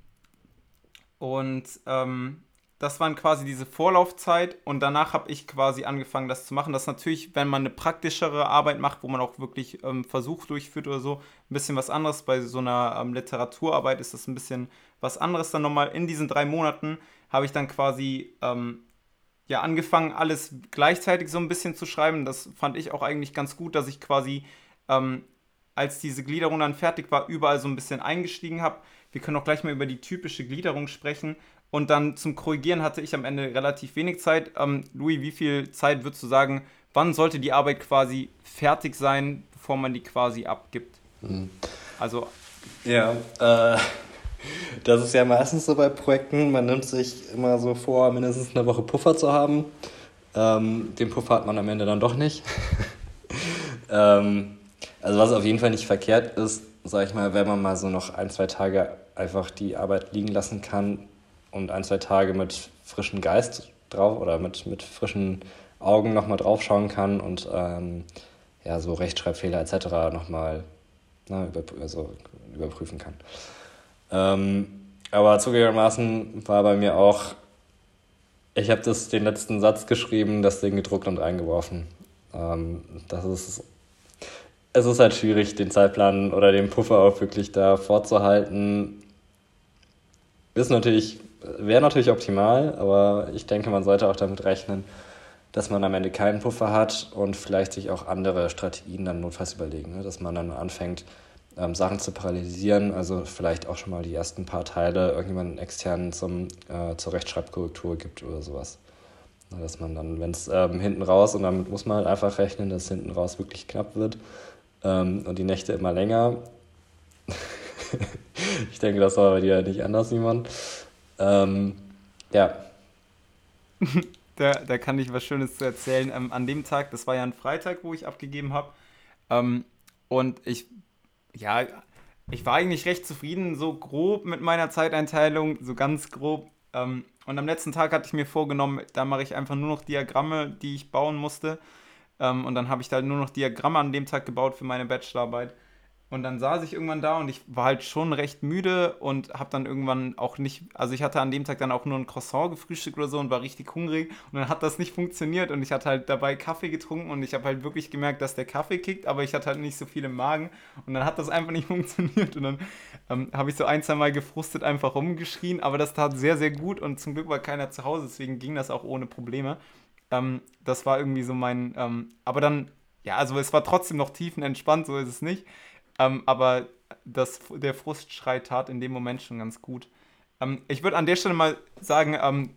und ähm, das waren quasi diese Vorlaufzeit und danach habe ich quasi angefangen, das zu machen. Das ist natürlich, wenn man eine praktischere Arbeit macht, wo man auch wirklich ähm, Versuch durchführt oder so, ein bisschen was anderes. Bei so einer ähm, Literaturarbeit ist das ein bisschen was anderes dann nochmal. In diesen drei Monaten habe ich dann quasi ähm, ja angefangen, alles gleichzeitig so ein bisschen zu schreiben. Das fand ich auch eigentlich ganz gut, dass ich quasi, ähm, als diese Gliederung dann fertig war, überall so ein bisschen eingestiegen habe. Wir können auch gleich mal über die typische Gliederung sprechen. Und dann zum Korrigieren hatte ich am Ende relativ wenig Zeit. Ähm, Louis, wie viel Zeit würdest du sagen, wann sollte die Arbeit quasi fertig sein, bevor man die quasi abgibt? Mhm. Also. Ja, äh, das ist ja meistens so bei Projekten. Man nimmt sich immer so vor, mindestens eine Woche Puffer zu haben. Ähm, den Puffer hat man am Ende dann doch nicht. ähm, also was auf jeden Fall nicht verkehrt ist, sag ich mal, wenn man mal so noch ein, zwei Tage einfach die Arbeit liegen lassen kann und ein, zwei Tage mit frischem Geist drauf oder mit, mit frischen Augen nochmal drauf schauen kann und ähm, ja, so Rechtschreibfehler etc. nochmal ne, überprü also überprüfen kann. Ähm, aber zugegebenermaßen war bei mir auch, ich habe den letzten Satz geschrieben, das Ding gedruckt und eingeworfen. Ähm, das ist, es ist halt schwierig, den Zeitplan oder den Puffer auch wirklich da vorzuhalten. Ist natürlich, wäre natürlich optimal, aber ich denke, man sollte auch damit rechnen, dass man am Ende keinen Puffer hat und vielleicht sich auch andere Strategien dann notfalls überlegen, ne? dass man dann anfängt, ähm, Sachen zu parallelisieren, also vielleicht auch schon mal die ersten paar Teile irgendjemanden extern zum, äh, zur Rechtschreibkorrektur gibt oder sowas. Dass man dann, wenn es ähm, hinten raus, und damit muss man halt einfach rechnen, dass hinten raus wirklich knapp wird ähm, und die Nächte immer länger. ich denke, das war bei dir nicht anders, Simon. Ähm, ja. da, da kann ich was Schönes zu erzählen. Ähm, an dem Tag, das war ja ein Freitag, wo ich abgegeben habe. Ähm, und ich ja, ich war eigentlich recht zufrieden, so grob mit meiner Zeiteinteilung, so ganz grob. Ähm, und am letzten Tag hatte ich mir vorgenommen, da mache ich einfach nur noch Diagramme, die ich bauen musste. Ähm, und dann habe ich da nur noch Diagramme an dem Tag gebaut für meine Bachelorarbeit. Und dann saß ich irgendwann da und ich war halt schon recht müde und habe dann irgendwann auch nicht, also ich hatte an dem Tag dann auch nur ein Croissant gefrühstückt oder so und war richtig hungrig und dann hat das nicht funktioniert und ich hatte halt dabei Kaffee getrunken und ich habe halt wirklich gemerkt, dass der Kaffee kickt, aber ich hatte halt nicht so viel im Magen und dann hat das einfach nicht funktioniert und dann ähm, habe ich so ein, zwei Mal gefrustet einfach rumgeschrien, aber das tat sehr, sehr gut und zum Glück war keiner zu Hause, deswegen ging das auch ohne Probleme. Ähm, das war irgendwie so mein, ähm, aber dann, ja, also es war trotzdem noch tiefenentspannt, so ist es nicht. Ähm, aber das, der Frustschrei tat in dem Moment schon ganz gut. Ähm, ich würde an der Stelle mal sagen, ähm,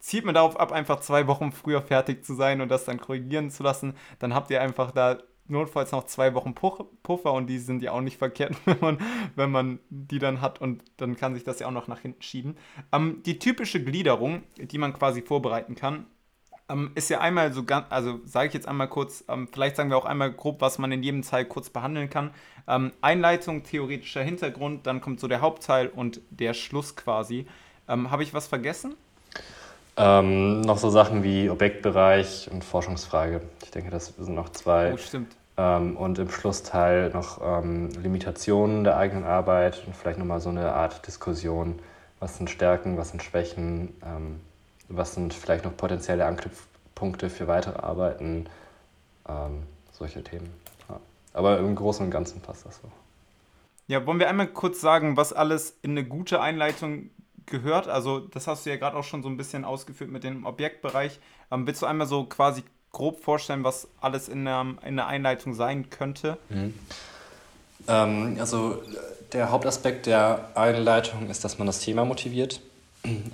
zieht mir darauf ab, einfach zwei Wochen früher fertig zu sein und das dann korrigieren zu lassen. Dann habt ihr einfach da notfalls noch zwei Wochen Puffer und die sind ja auch nicht verkehrt, wenn man, wenn man die dann hat und dann kann sich das ja auch noch nach hinten schieben. Ähm, die typische Gliederung, die man quasi vorbereiten kann, ähm, ist ja einmal so ganz, also sage ich jetzt einmal kurz, ähm, vielleicht sagen wir auch einmal grob, was man in jedem Teil kurz behandeln kann. Ähm, Einleitung, theoretischer Hintergrund, dann kommt so der Hauptteil und der Schluss quasi. Ähm, habe ich was vergessen? Ähm, noch so Sachen wie Objektbereich und Forschungsfrage. Ich denke, das sind noch zwei. Oh, stimmt. Ähm, und im Schlussteil noch Limitationen der eigenen Arbeit und vielleicht nochmal so eine Art Diskussion. Was sind Stärken, was sind Schwächen? Was sind vielleicht noch potenzielle Anknüpfpunkte für weitere Arbeiten, ähm, solche Themen. Ja. Aber im Großen und Ganzen passt das so. Ja, wollen wir einmal kurz sagen, was alles in eine gute Einleitung gehört? Also, das hast du ja gerade auch schon so ein bisschen ausgeführt mit dem Objektbereich. Ähm, willst du einmal so quasi grob vorstellen, was alles in der, in der Einleitung sein könnte? Mhm. Ähm, also, der Hauptaspekt der Einleitung ist, dass man das Thema motiviert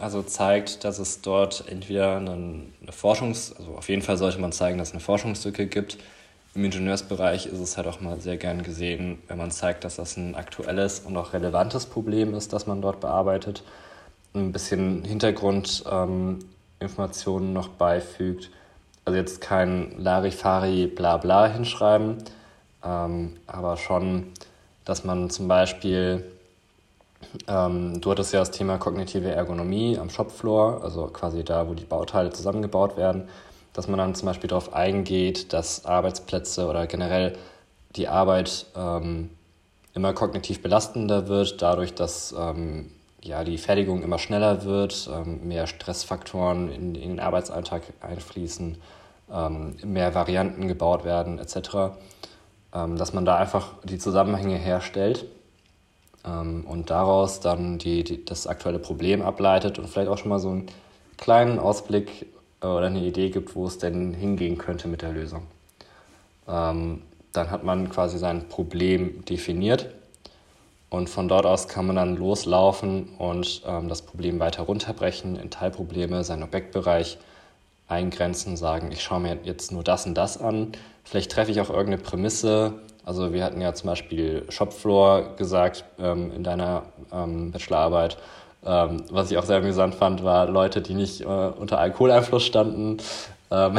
also zeigt, dass es dort entweder eine, eine Forschungs-, also auf jeden Fall sollte man zeigen, dass es eine Forschungslücke gibt. Im Ingenieursbereich ist es halt auch mal sehr gern gesehen, wenn man zeigt, dass das ein aktuelles und auch relevantes Problem ist, das man dort bearbeitet. Ein bisschen Hintergrundinformationen ähm, noch beifügt. Also jetzt kein Larifari bla bla hinschreiben, ähm, aber schon, dass man zum Beispiel ähm, du hattest ja das Thema kognitive Ergonomie am Shopfloor, also quasi da, wo die Bauteile zusammengebaut werden, dass man dann zum Beispiel darauf eingeht, dass Arbeitsplätze oder generell die Arbeit ähm, immer kognitiv belastender wird, dadurch, dass ähm, ja, die Fertigung immer schneller wird, ähm, mehr Stressfaktoren in, in, den Arbeitsalltag einfließen, ähm, mehr Varianten gebaut werden etc., ähm, dass man da einfach die Zusammenhänge herstellt ähm, und daraus dann die, die, das aktuelle Problem ableitet und vielleicht auch schon mal so einen kleinen Ausblick äh, oder eine Idee gibt, wo es denn hingehen könnte mit der Lösung. Ähm, dann hat man quasi sein Problem definiert und von dort aus kann man dann loslaufen und ähm, das Problem weiter runterbrechen in Teilprobleme, seinen Objektbereich eingrenzen, sagen, ich schaue mir jetzt nur das und das an. Vielleicht treffe ich auch irgendeine Prämisse, also wir hatten ja zum Beispiel Shopfloor gesagt ähm, in deiner ähm, Bachelorarbeit. Ähm, was ich auch sehr amüsant fand, war Leute, die nicht äh, unter Alkoholeinfluss standen. Ähm,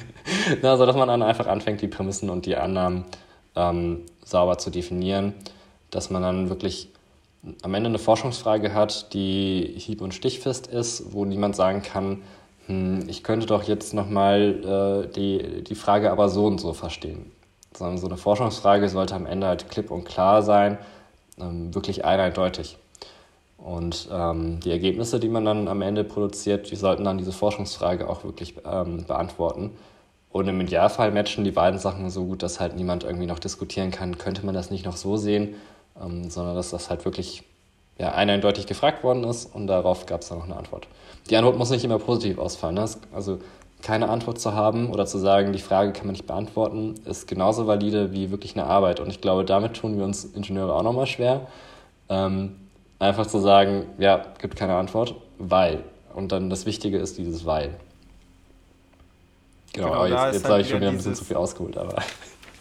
also dass man dann einfach anfängt, die Prämissen und die Annahmen ähm, sauber zu definieren. Dass man dann wirklich am Ende eine Forschungsfrage hat, die hieb- und stichfest ist, wo niemand sagen kann, hm, ich könnte doch jetzt nochmal äh, die, die Frage aber so und so verstehen sondern so eine Forschungsfrage sollte am Ende halt klipp und klar sein, ähm, wirklich eindeutig. Und ähm, die Ergebnisse, die man dann am Ende produziert, die sollten dann diese Forschungsfrage auch wirklich ähm, beantworten. Und im Idealfall matchen die beiden Sachen so gut, dass halt niemand irgendwie noch diskutieren kann, könnte man das nicht noch so sehen, ähm, sondern dass das halt wirklich ja, eindeutig gefragt worden ist und darauf gab es dann noch eine Antwort. Die Antwort muss nicht immer positiv ausfallen. Ne? Also keine Antwort zu haben oder zu sagen, die Frage kann man nicht beantworten, ist genauso valide wie wirklich eine Arbeit. Und ich glaube, damit tun wir uns Ingenieure auch nochmal schwer. Ähm, einfach zu sagen, ja, gibt keine Antwort, weil. Und dann das Wichtige ist dieses Weil. Genau, genau jetzt, jetzt halt habe ich schon wieder ein bisschen zu viel ausgeholt, aber.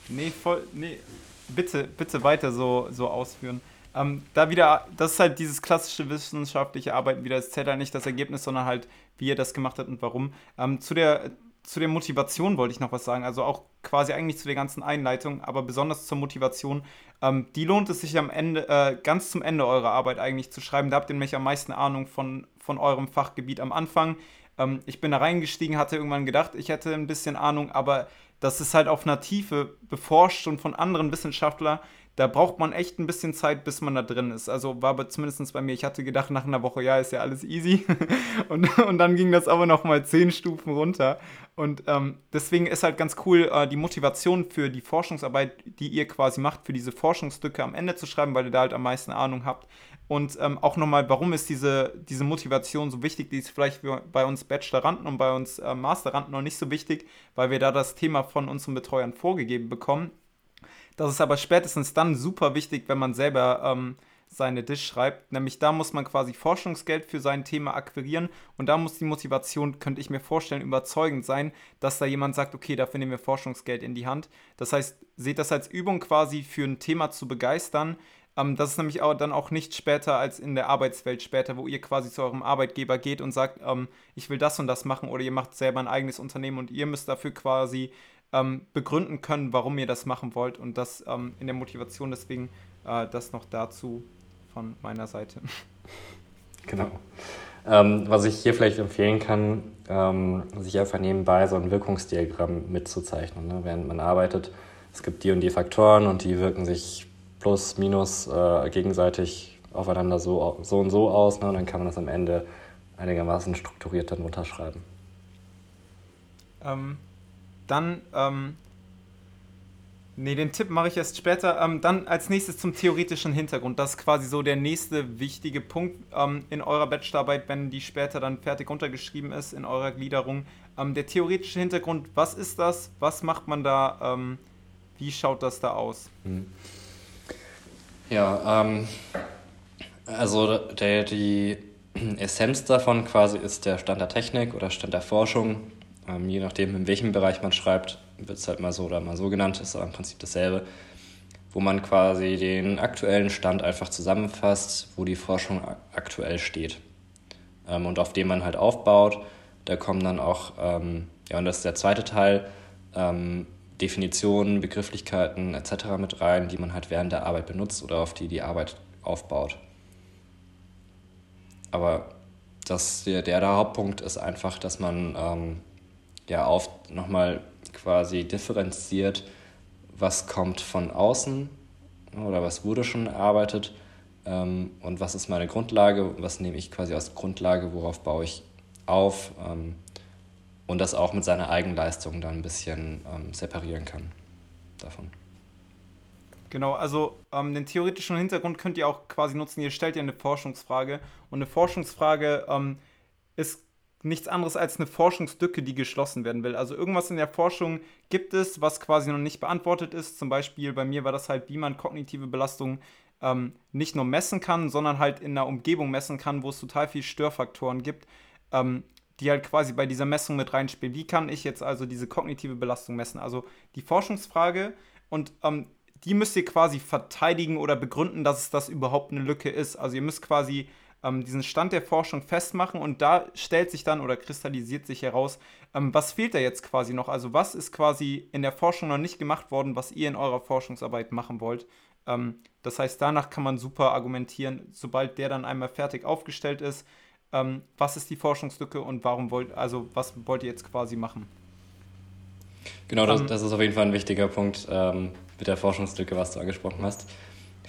Nee, voll, nee, bitte, bitte weiter so, so ausführen. Ähm, da wieder, das ist halt dieses klassische wissenschaftliche Arbeiten wieder. Es zählt halt nicht das Ergebnis, sondern halt, wie ihr das gemacht habt und warum. Ähm, zu, der, zu der Motivation wollte ich noch was sagen. Also auch quasi eigentlich zu der ganzen Einleitung, aber besonders zur Motivation. Ähm, die lohnt es sich am Ende, äh, ganz zum Ende eurer Arbeit eigentlich zu schreiben. Da habt ihr nämlich am meisten Ahnung von, von eurem Fachgebiet am Anfang. Ähm, ich bin da reingestiegen, hatte irgendwann gedacht, ich hätte ein bisschen Ahnung, aber das ist halt auf einer Tiefe beforscht und von anderen Wissenschaftlern, da braucht man echt ein bisschen Zeit, bis man da drin ist. Also war aber zumindest bei mir, ich hatte gedacht, nach einer Woche, ja, ist ja alles easy. und, und dann ging das aber nochmal zehn Stufen runter. Und ähm, deswegen ist halt ganz cool, äh, die Motivation für die Forschungsarbeit, die ihr quasi macht, für diese Forschungsstücke am Ende zu schreiben, weil ihr da halt am meisten Ahnung habt. Und ähm, auch nochmal, warum ist diese, diese Motivation so wichtig? Die ist vielleicht bei uns Bacheloranden und bei uns äh, Masteranden noch nicht so wichtig, weil wir da das Thema von unseren Betreuern vorgegeben bekommen. Das ist aber spätestens dann super wichtig, wenn man selber ähm, seine Dish schreibt. Nämlich da muss man quasi Forschungsgeld für sein Thema akquirieren und da muss die Motivation, könnte ich mir vorstellen, überzeugend sein, dass da jemand sagt, okay, dafür nehmen wir Forschungsgeld in die Hand. Das heißt, seht das als Übung quasi für ein Thema zu begeistern. Ähm, das ist nämlich auch dann auch nicht später als in der Arbeitswelt später, wo ihr quasi zu eurem Arbeitgeber geht und sagt, ähm, ich will das und das machen oder ihr macht selber ein eigenes Unternehmen und ihr müsst dafür quasi ähm, begründen können, warum ihr das machen wollt und das ähm, in der Motivation. Deswegen äh, das noch dazu von meiner Seite. Genau. Ähm, was ich hier vielleicht empfehlen kann, ähm, sich einfach nebenbei so ein Wirkungsdiagramm mitzuzeichnen, ne? während man arbeitet. Es gibt die und die Faktoren und die wirken sich plus, minus äh, gegenseitig aufeinander so, so und so aus. Ne? Und dann kann man das am Ende einigermaßen strukturiert dann runterschreiben. Ähm, dann, ähm, nee, den Tipp mache ich erst später. Ähm, dann als nächstes zum theoretischen Hintergrund. Das ist quasi so der nächste wichtige Punkt ähm, in eurer Bachelorarbeit, wenn die später dann fertig untergeschrieben ist in eurer Gliederung. Ähm, der theoretische Hintergrund, was ist das? Was macht man da? Ähm, wie schaut das da aus? Hm. Ja, ähm, also der, die Essenz davon quasi ist der Stand der Technik oder Stand der Forschung ähm, je nachdem, in welchem Bereich man schreibt, wird es halt mal so oder mal so genannt, ist aber im Prinzip dasselbe, wo man quasi den aktuellen Stand einfach zusammenfasst, wo die Forschung aktuell steht. Ähm, und auf dem man halt aufbaut. Da kommen dann auch, ähm, ja, und das ist der zweite Teil, ähm, Definitionen, Begrifflichkeiten etc. mit rein, die man halt während der Arbeit benutzt oder auf die die Arbeit aufbaut. Aber das, der, der Hauptpunkt ist einfach, dass man ähm, ja oft nochmal quasi differenziert, was kommt von außen oder was wurde schon erarbeitet ähm, und was ist meine Grundlage, was nehme ich quasi als Grundlage, worauf baue ich auf ähm, und das auch mit seiner Eigenleistung dann ein bisschen ähm, separieren kann davon. Genau, also ähm, den theoretischen Hintergrund könnt ihr auch quasi nutzen. Ihr stellt ja eine Forschungsfrage und eine Forschungsfrage ähm, ist nichts anderes als eine Forschungslücke, die geschlossen werden will. Also irgendwas in der Forschung gibt es, was quasi noch nicht beantwortet ist. Zum Beispiel bei mir war das halt, wie man kognitive Belastung ähm, nicht nur messen kann, sondern halt in einer Umgebung messen kann, wo es total viele Störfaktoren gibt, ähm, die halt quasi bei dieser Messung mit reinspielen. Wie kann ich jetzt also diese kognitive Belastung messen? Also die Forschungsfrage und ähm, die müsst ihr quasi verteidigen oder begründen, dass es das überhaupt eine Lücke ist. Also ihr müsst quasi ähm, diesen Stand der Forschung festmachen und da stellt sich dann oder kristallisiert sich heraus, ähm, was fehlt da jetzt quasi noch? Also was ist quasi in der Forschung noch nicht gemacht worden, was ihr in eurer Forschungsarbeit machen wollt? Ähm, das heißt, danach kann man super argumentieren, sobald der dann einmal fertig aufgestellt ist, ähm, was ist die Forschungslücke und warum wollt, also was wollt ihr jetzt quasi machen? Genau, das, ähm, das ist auf jeden Fall ein wichtiger Punkt ähm, mit der Forschungslücke, was du angesprochen hast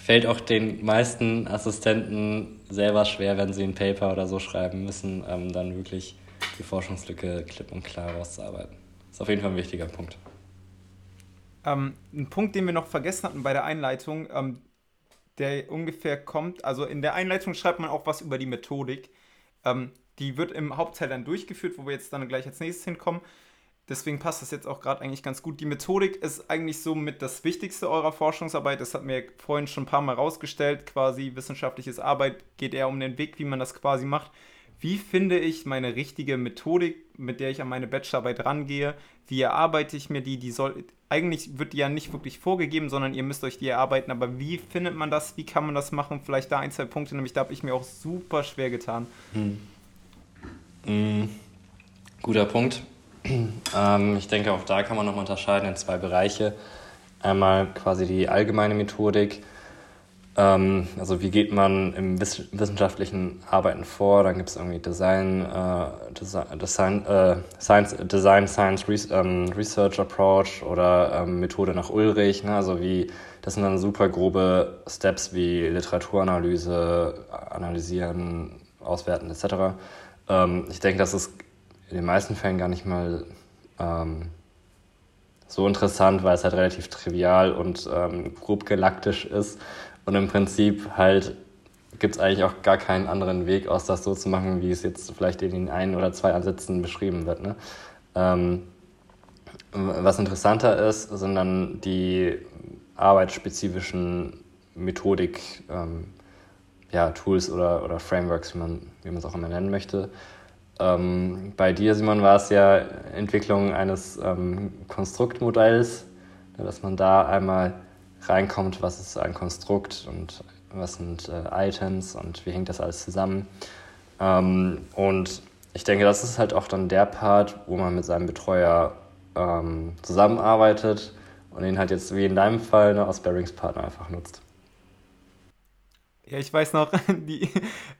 fällt auch den meisten Assistenten selber schwer, wenn sie ein Paper oder so schreiben müssen, ähm, dann wirklich die Forschungslücke klipp und klar rauszuarbeiten. Ist auf jeden Fall ein wichtiger Punkt. Ähm, ein Punkt, den wir noch vergessen hatten bei der Einleitung, ähm, der ungefähr kommt, also in der Einleitung schreibt man auch was über die Methodik. Ähm, die wird im Hauptteil dann durchgeführt, wo wir jetzt dann gleich als nächstes hinkommen. Deswegen passt das jetzt auch gerade eigentlich ganz gut. Die Methodik ist eigentlich so mit das Wichtigste eurer Forschungsarbeit. Das hat mir vorhin schon ein paar Mal rausgestellt. Quasi wissenschaftliches Arbeit geht eher um den Weg, wie man das quasi macht. Wie finde ich meine richtige Methodik, mit der ich an meine Bachelorarbeit rangehe? Wie erarbeite ich mir die? Die soll eigentlich wird die ja nicht wirklich vorgegeben, sondern ihr müsst euch die erarbeiten. Aber wie findet man das? Wie kann man das machen? Vielleicht da ein, zwei Punkte. Nämlich da habe ich mir auch super schwer getan. Hm. Hm. Guter Punkt. Ähm, ich denke, auch da kann man noch unterscheiden in zwei Bereiche. Einmal quasi die allgemeine Methodik, ähm, also wie geht man im wissenschaftlichen Arbeiten vor. Dann gibt es irgendwie Design, äh, Design, äh, Science, Design Science Re ähm, Research Approach oder ähm, Methode nach Ulrich, ne? also wie Das sind dann super grobe Steps wie Literaturanalyse, analysieren, auswerten etc. Ähm, ich denke, das ist in den meisten Fällen gar nicht mal ähm, so interessant, weil es halt relativ trivial und ähm, grob galaktisch ist und im Prinzip halt gibt es eigentlich auch gar keinen anderen Weg, aus das so zu machen, wie es jetzt vielleicht in den ein oder zwei Ansätzen beschrieben wird. Ne? Ähm, was interessanter ist, sind dann die arbeitsspezifischen Methodik, ähm, ja, Tools oder, oder Frameworks, wie man es auch immer nennen möchte. Ähm, bei dir, Simon, war es ja Entwicklung eines ähm, Konstruktmodells, dass man da einmal reinkommt, was ist ein Konstrukt und was sind äh, Items und wie hängt das alles zusammen. Ähm, und ich denke, das ist halt auch dann der Part, wo man mit seinem Betreuer ähm, zusammenarbeitet und ihn halt jetzt wie in deinem Fall ne, als Bearingspartner einfach nutzt. Ja, ich weiß noch, die,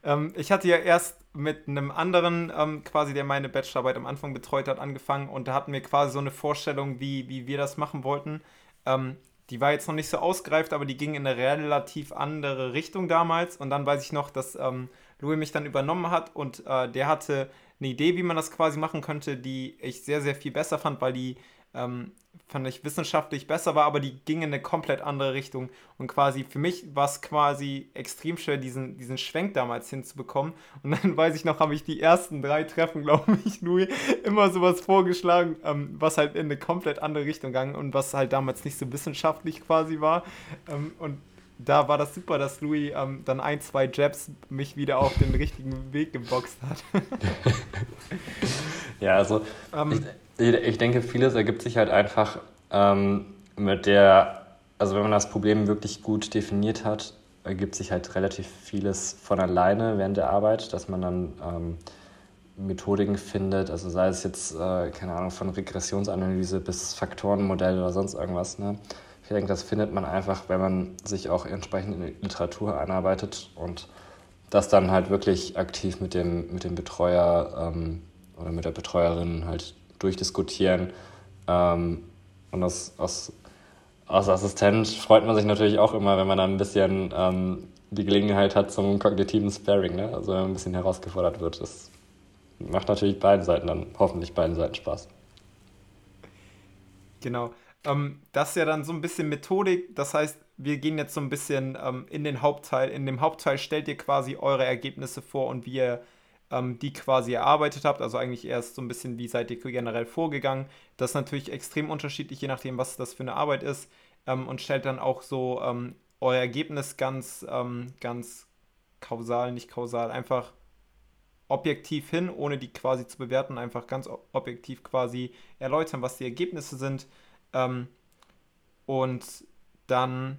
ähm, ich hatte ja erst mit einem anderen, ähm, quasi, der meine Bachelorarbeit am Anfang betreut hat, angefangen und da hatten wir quasi so eine Vorstellung, wie, wie wir das machen wollten. Ähm, die war jetzt noch nicht so ausgereift, aber die ging in eine relativ andere Richtung damals. Und dann weiß ich noch, dass ähm, Louis mich dann übernommen hat und äh, der hatte eine Idee, wie man das quasi machen könnte, die ich sehr, sehr viel besser fand, weil die ähm, fand ich wissenschaftlich besser war, aber die ging in eine komplett andere Richtung. Und quasi für mich war es quasi extrem schwer, diesen, diesen Schwenk damals hinzubekommen. Und dann weiß ich noch, habe ich die ersten drei Treffen, glaube ich, Louis, immer sowas vorgeschlagen, ähm, was halt in eine komplett andere Richtung ging und was halt damals nicht so wissenschaftlich quasi war. Ähm, und da war das super, dass Louis ähm, dann ein, zwei Jabs mich wieder auf den richtigen Weg geboxt hat. ja, also ähm, ich, ich, denke, vieles ergibt sich halt einfach ähm, mit der, also wenn man das Problem wirklich gut definiert hat, ergibt sich halt relativ vieles von alleine während der Arbeit, dass man dann ähm, Methodiken findet, also sei es jetzt, äh, keine Ahnung, von Regressionsanalyse bis Faktorenmodell oder sonst irgendwas. Ne? Ich denke, das findet man einfach, wenn man sich auch entsprechend in die Literatur einarbeitet und das dann halt wirklich aktiv mit dem, mit dem Betreuer ähm, oder mit der Betreuerin halt durchdiskutieren. Ähm, und als, als, als Assistent freut man sich natürlich auch immer, wenn man dann ein bisschen ähm, die Gelegenheit hat zum kognitiven Sparing, ne? also wenn man ein bisschen herausgefordert wird. Das macht natürlich beiden Seiten dann, hoffentlich beiden Seiten Spaß. Genau. Ähm, das ist ja dann so ein bisschen Methodik. Das heißt, wir gehen jetzt so ein bisschen ähm, in den Hauptteil. In dem Hauptteil stellt ihr quasi eure Ergebnisse vor und wie ihr ähm, die quasi erarbeitet habt. Also eigentlich erst so ein bisschen, wie seid ihr generell vorgegangen. Das ist natürlich extrem unterschiedlich, je nachdem, was das für eine Arbeit ist. Ähm, und stellt dann auch so ähm, euer Ergebnis ganz, ähm, ganz kausal, nicht kausal, einfach objektiv hin, ohne die quasi zu bewerten, einfach ganz objektiv quasi erläutern, was die Ergebnisse sind. Ähm, und dann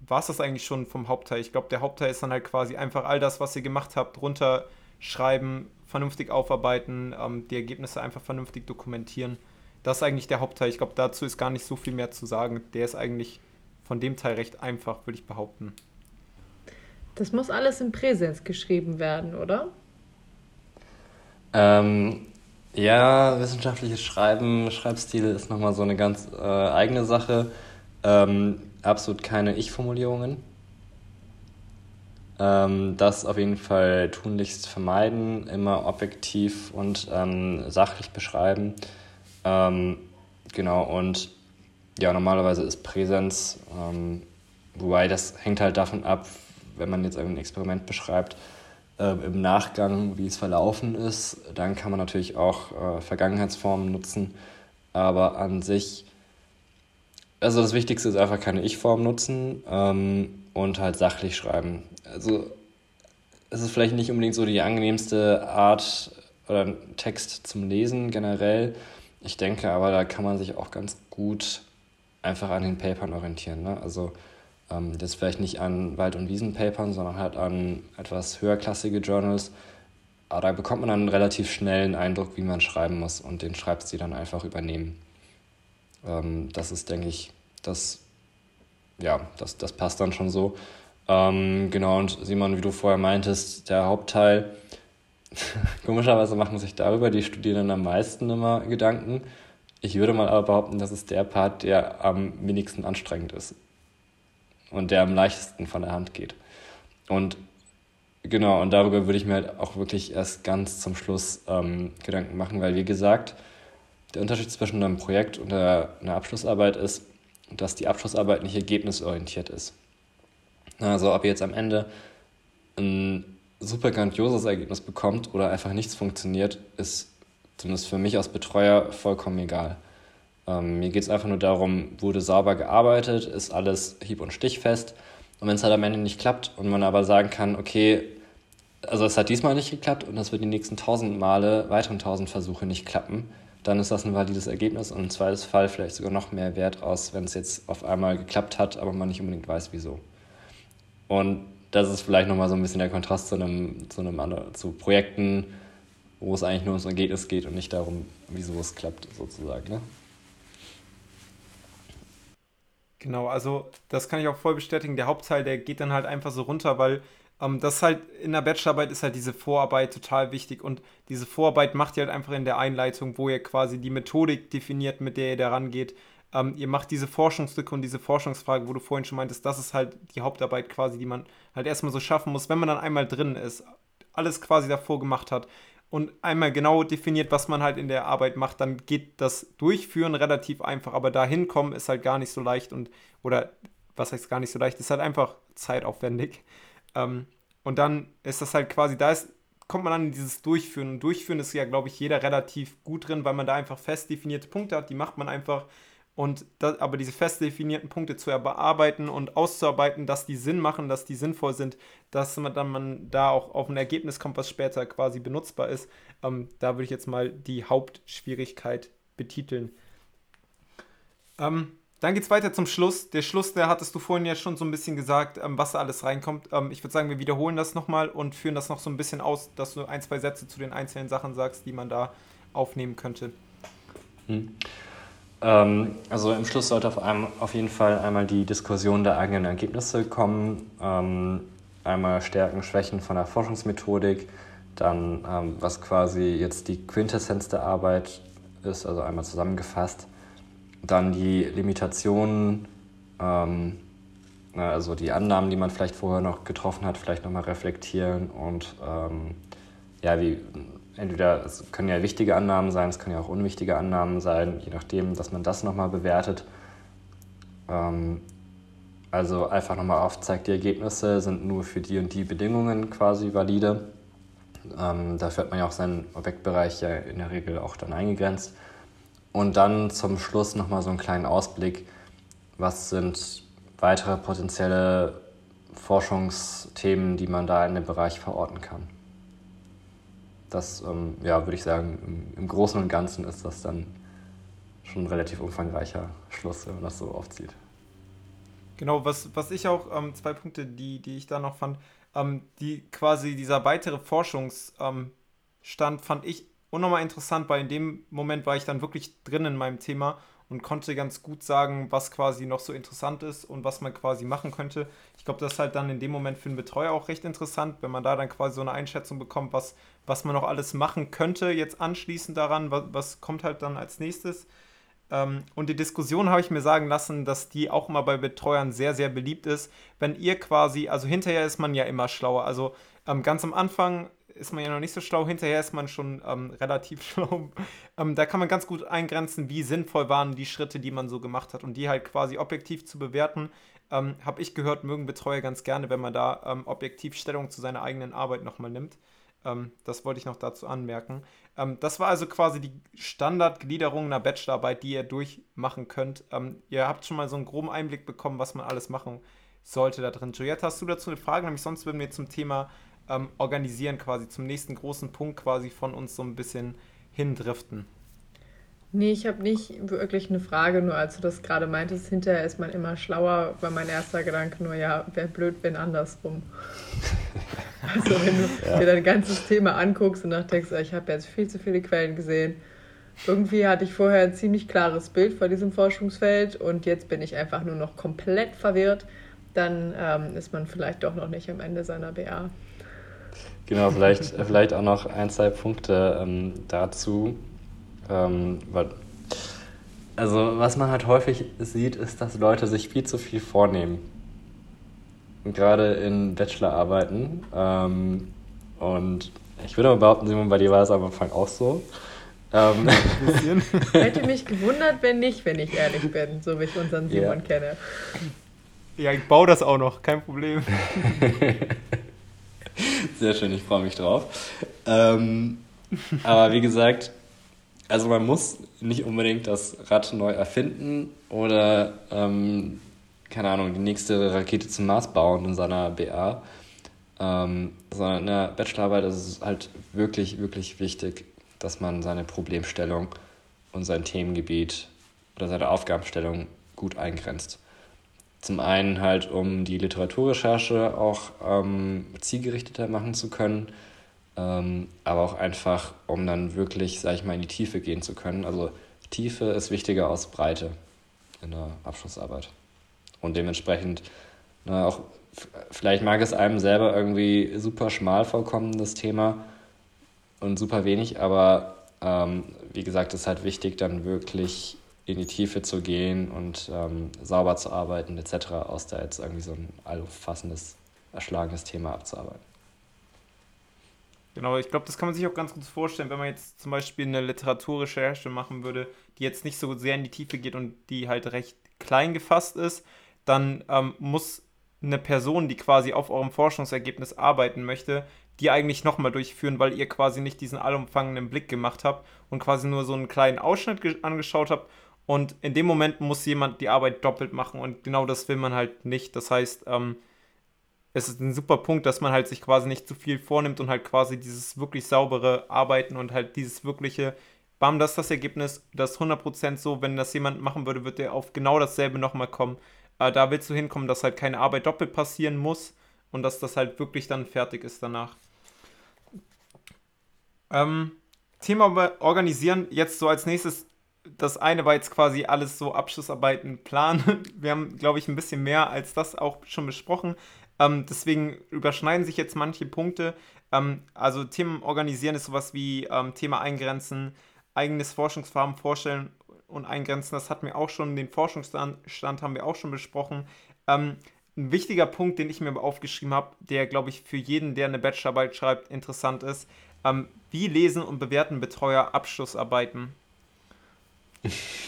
war es das eigentlich schon vom Hauptteil. Ich glaube, der Hauptteil ist dann halt quasi einfach all das, was ihr gemacht habt, runterschreiben, vernünftig aufarbeiten, ähm, die Ergebnisse einfach vernünftig dokumentieren. Das ist eigentlich der Hauptteil. Ich glaube, dazu ist gar nicht so viel mehr zu sagen. Der ist eigentlich von dem Teil recht einfach, würde ich behaupten. Das muss alles in Präsenz geschrieben werden, oder? Ähm, ja, wissenschaftliches Schreiben, Schreibstil ist nochmal so eine ganz äh, eigene Sache. Ähm, absolut keine Ich-Formulierungen. Ähm, das auf jeden Fall tunlichst vermeiden, immer objektiv und ähm, sachlich beschreiben. Ähm, genau, und ja, normalerweise ist Präsenz, ähm, wobei das hängt halt davon ab, wenn man jetzt ein Experiment beschreibt, äh, im Nachgang, wie es verlaufen ist. Dann kann man natürlich auch äh, Vergangenheitsformen nutzen, aber an sich, also das Wichtigste ist einfach keine Ich-Form nutzen ähm, und halt sachlich schreiben. Also es ist vielleicht nicht unbedingt so die angenehmste Art oder Text zum Lesen generell. Ich denke aber, da kann man sich auch ganz gut einfach an den Papern orientieren. Ne? Also ähm, das vielleicht nicht an Wald- und Wiesenpapern, sondern halt an etwas höherklassige Journals. Aber da bekommt man dann relativ schnell einen Eindruck, wie man schreiben muss und den Schreibstil dann einfach übernehmen. Ähm, das ist, denke ich, das, ja, das, das passt dann schon so. Ähm, genau, und Simon, wie du vorher meintest, der Hauptteil, komischerweise machen sich darüber die Studierenden am meisten immer Gedanken. Ich würde mal aber behaupten, das ist der Part, der am wenigsten anstrengend ist. Und der am leichtesten von der Hand geht. Und genau, und darüber würde ich mir halt auch wirklich erst ganz zum Schluss ähm, Gedanken machen, weil wie gesagt, der Unterschied zwischen einem Projekt und einer Abschlussarbeit ist, dass die Abschlussarbeit nicht ergebnisorientiert ist. Also ob ihr jetzt am Ende ein super grandioses Ergebnis bekommt oder einfach nichts funktioniert, ist zumindest für mich als Betreuer vollkommen egal. Ähm, mir geht es einfach nur darum, wurde sauber gearbeitet, ist alles hieb- und stichfest. Und wenn es halt am Ende nicht klappt und man aber sagen kann, okay, also es hat diesmal nicht geklappt und das wird die nächsten tausend Male, weiteren tausend Versuche nicht klappen, dann ist das ein valides Ergebnis und im zweiten Fall vielleicht sogar noch mehr wert aus, wenn es jetzt auf einmal geklappt hat, aber man nicht unbedingt weiß, wieso. Und das ist vielleicht nochmal so ein bisschen der Kontrast zu einem, zu einem zu Projekten, wo es eigentlich nur ums Ergebnis geht und nicht darum, wieso es klappt, sozusagen. Ne? Genau, also das kann ich auch voll bestätigen. Der Hauptteil, der geht dann halt einfach so runter, weil ähm, das halt in der Bachelorarbeit ist halt diese Vorarbeit total wichtig und diese Vorarbeit macht ihr halt einfach in der Einleitung, wo ihr quasi die Methodik definiert, mit der ihr da rangeht. Ähm, ihr macht diese Forschungslücke und diese Forschungsfrage, wo du vorhin schon meintest, das ist halt die Hauptarbeit quasi, die man halt erstmal so schaffen muss, wenn man dann einmal drin ist, alles quasi davor gemacht hat und einmal genau definiert, was man halt in der Arbeit macht, dann geht das Durchführen relativ einfach, aber dahin kommen ist halt gar nicht so leicht und, oder was heißt gar nicht so leicht, ist halt einfach zeitaufwendig. Ähm, und dann ist das halt quasi, da ist, kommt man in dieses Durchführen. Und Durchführen ist ja, glaube ich, jeder relativ gut drin, weil man da einfach fest definierte Punkte hat, die macht man einfach. Und das, aber diese fest definierten Punkte zu bearbeiten und auszuarbeiten, dass die Sinn machen, dass die sinnvoll sind, dass man dann man da auch auf ein Ergebnis kommt, was später quasi benutzbar ist, ähm, da würde ich jetzt mal die Hauptschwierigkeit betiteln. Ähm, dann geht es weiter zum Schluss. Der Schluss, der hattest du vorhin ja schon so ein bisschen gesagt, ähm, was da alles reinkommt. Ähm, ich würde sagen, wir wiederholen das nochmal und führen das noch so ein bisschen aus, dass du ein, zwei Sätze zu den einzelnen Sachen sagst, die man da aufnehmen könnte. Hm. Ähm, also im Schluss sollte auf, einem, auf jeden Fall einmal die Diskussion der eigenen Ergebnisse kommen. Ähm, einmal Stärken, Schwächen von der Forschungsmethodik, dann ähm, was quasi jetzt die Quintessenz der Arbeit ist, also einmal zusammengefasst dann die Limitationen, ähm, also die Annahmen, die man vielleicht vorher noch getroffen hat, vielleicht nochmal reflektieren und ähm, ja, wie entweder es können ja wichtige Annahmen sein, es können ja auch unwichtige Annahmen sein, je nachdem, dass man das nochmal bewertet. Ähm, also einfach nochmal aufzeigt, die Ergebnisse sind nur für die und die Bedingungen quasi valide. Ähm, dafür hat man ja auch seinen Objektbereich ja in der Regel auch dann eingegrenzt. Und dann zum Schluss nochmal so einen kleinen Ausblick, was sind weitere potenzielle Forschungsthemen, die man da in dem Bereich verorten kann. Das, ähm, ja, würde ich sagen, im, im, Großen und Ganzen ist das dann schon ein relativ umfangreicher Schluss, wenn man das so aufzieht. Genau, was, was ich auch, ähm, zwei Punkte, die, die ich da noch fand, ähm, die quasi dieser weitere Forschungsstand fand ich unnormal interessant, weil in dem Moment war ich dann wirklich drin in meinem Thema und konnte ganz gut sagen, was quasi noch so interessant ist und was man quasi machen könnte. Ich glaube, das ist halt dann in dem Moment für einen Betreuer auch recht interessant, wenn man da dann quasi so eine Einschätzung bekommt, was, was man noch alles machen könnte, jetzt anschließend daran, was, was kommt halt dann als nächstes. Ähm, und die Diskussion habe ich mir sagen lassen, dass die auch immer bei Betreuern sehr, sehr beliebt ist. Wenn ihr quasi, also hinterher ist man ja immer schlauer. Also ähm, ganz am Anfang ist man ja noch nicht so schlau, hinterher ist man schon ähm, relativ schlau. Ähm, da kann man ganz gut eingrenzen, wie sinnvoll waren die Schritte, die man so gemacht hat und die halt quasi objektiv zu bewerten. Ähm, Habe ich gehört, mögen Betreuer ganz gerne, wenn man da ähm, objektiv Stellung zu seiner eigenen Arbeit nochmal nimmt. Ähm, das wollte ich noch dazu anmerken. Ähm, das war also quasi die Standardgliederung einer Bachelorarbeit, die ihr durchmachen könnt. ihr habt schon mal so einen groben Einblick bekommen, was man alles machen sollte da drin. Juliette, hast du dazu eine Frage? Nämlich sonst würden wir zum Thema ähm, organisieren, quasi zum nächsten großen Punkt quasi von uns so ein bisschen hindriften. Nee, ich habe nicht wirklich eine Frage, nur als du das gerade meintest, hinterher ist man immer schlauer, war mein erster Gedanke nur, ja, wäre blöd, wenn andersrum. also wenn du ja. dir dein ganzes Thema anguckst und nachdenkst, ich habe jetzt viel zu viele Quellen gesehen. Irgendwie hatte ich vorher ein ziemlich klares Bild von diesem Forschungsfeld und jetzt bin ich einfach nur noch komplett verwirrt. Dann ähm, ist man vielleicht doch noch nicht am Ende seiner BA. Genau, vielleicht, vielleicht auch noch ein, zwei Punkte ähm, dazu. Ähm, weil, also, was man halt häufig sieht, ist, dass Leute sich viel zu viel vornehmen. gerade in Bachelorarbeiten. Ähm, und ich würde mal behaupten, Simon, bei dir war es am Anfang auch so. Ähm. Hätte mich gewundert, wenn nicht, wenn ich ehrlich bin, so wie ich unseren Simon ja. kenne. Ja, ich baue das auch noch, kein Problem. Sehr schön, ich freue mich drauf. Ähm, aber wie gesagt, also man muss nicht unbedingt das Rad neu erfinden oder, ähm, keine Ahnung, die nächste Rakete zum Mars bauen in seiner BA, ähm, sondern in der Bachelorarbeit ist es halt wirklich, wirklich wichtig, dass man seine Problemstellung und sein Themengebiet oder seine Aufgabenstellung gut eingrenzt. Zum einen halt, um die Literaturrecherche auch ähm, zielgerichteter machen zu können, ähm, aber auch einfach, um dann wirklich, sag ich mal, in die Tiefe gehen zu können. Also Tiefe ist wichtiger als Breite in der Abschlussarbeit. Und dementsprechend, na, auch vielleicht mag es einem selber irgendwie super schmal vorkommen, das Thema, und super wenig, aber ähm, wie gesagt, es ist halt wichtig, dann wirklich in die Tiefe zu gehen und ähm, sauber zu arbeiten, etc., aus da jetzt irgendwie so ein allumfassendes, erschlagenes Thema abzuarbeiten. Genau, ich glaube, das kann man sich auch ganz gut vorstellen, wenn man jetzt zum Beispiel eine Literaturrecherche machen würde, die jetzt nicht so sehr in die Tiefe geht und die halt recht klein gefasst ist, dann ähm, muss eine Person, die quasi auf eurem Forschungsergebnis arbeiten möchte, die eigentlich nochmal durchführen, weil ihr quasi nicht diesen allumfangenden Blick gemacht habt und quasi nur so einen kleinen Ausschnitt angeschaut habt. Und in dem Moment muss jemand die Arbeit doppelt machen und genau das will man halt nicht. Das heißt, ähm, es ist ein super Punkt, dass man halt sich quasi nicht zu viel vornimmt und halt quasi dieses wirklich saubere Arbeiten und halt dieses wirkliche, bam, das ist das Ergebnis, das ist 100% so, wenn das jemand machen würde, wird er auf genau dasselbe nochmal kommen. Äh, da willst du hinkommen, dass halt keine Arbeit doppelt passieren muss und dass das halt wirklich dann fertig ist danach. Ähm, Thema organisieren, jetzt so als nächstes. Das eine war jetzt quasi alles so Abschlussarbeiten, Plan. Wir haben, glaube ich, ein bisschen mehr als das auch schon besprochen. Ähm, deswegen überschneiden sich jetzt manche Punkte. Ähm, also Themen organisieren ist sowas wie ähm, Thema eingrenzen, eigenes Forschungsfarben vorstellen und eingrenzen. Das hatten wir auch schon, den Forschungsstand haben wir auch schon besprochen. Ähm, ein wichtiger Punkt, den ich mir aufgeschrieben habe, der, glaube ich, für jeden, der eine Bachelorarbeit schreibt, interessant ist, ähm, wie lesen und bewerten Betreuer Abschlussarbeiten?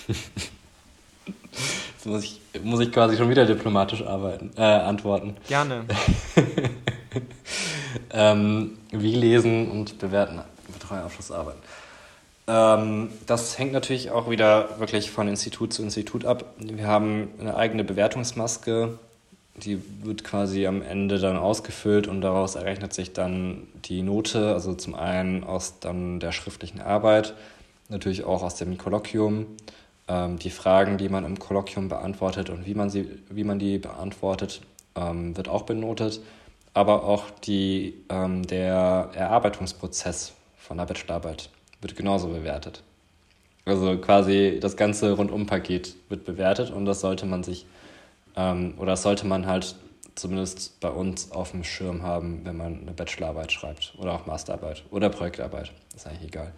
Jetzt muss ich, muss ich quasi schon wieder diplomatisch arbeiten, äh, antworten. Gerne. ähm, wie lesen und bewerten Betreuer Abschlussarbeiten? Ähm, das hängt natürlich auch wieder wirklich von Institut zu Institut ab. Wir haben eine eigene Bewertungsmaske, die wird quasi am Ende dann ausgefüllt und daraus errechnet sich dann die Note, also zum einen aus dann der schriftlichen Arbeit, natürlich auch aus dem Kolloquium, ähm, die Fragen, die man im Kolloquium beantwortet und wie man, sie, wie man die beantwortet, ähm, wird auch benotet, aber auch die, ähm, der Erarbeitungsprozess von der Bachelorarbeit wird genauso bewertet. Also quasi das ganze Rundumpaket wird bewertet und das sollte man sich ähm, oder sollte man halt zumindest bei uns auf dem Schirm haben, wenn man eine Bachelorarbeit schreibt oder auch Masterarbeit oder Projektarbeit, ist eigentlich egal.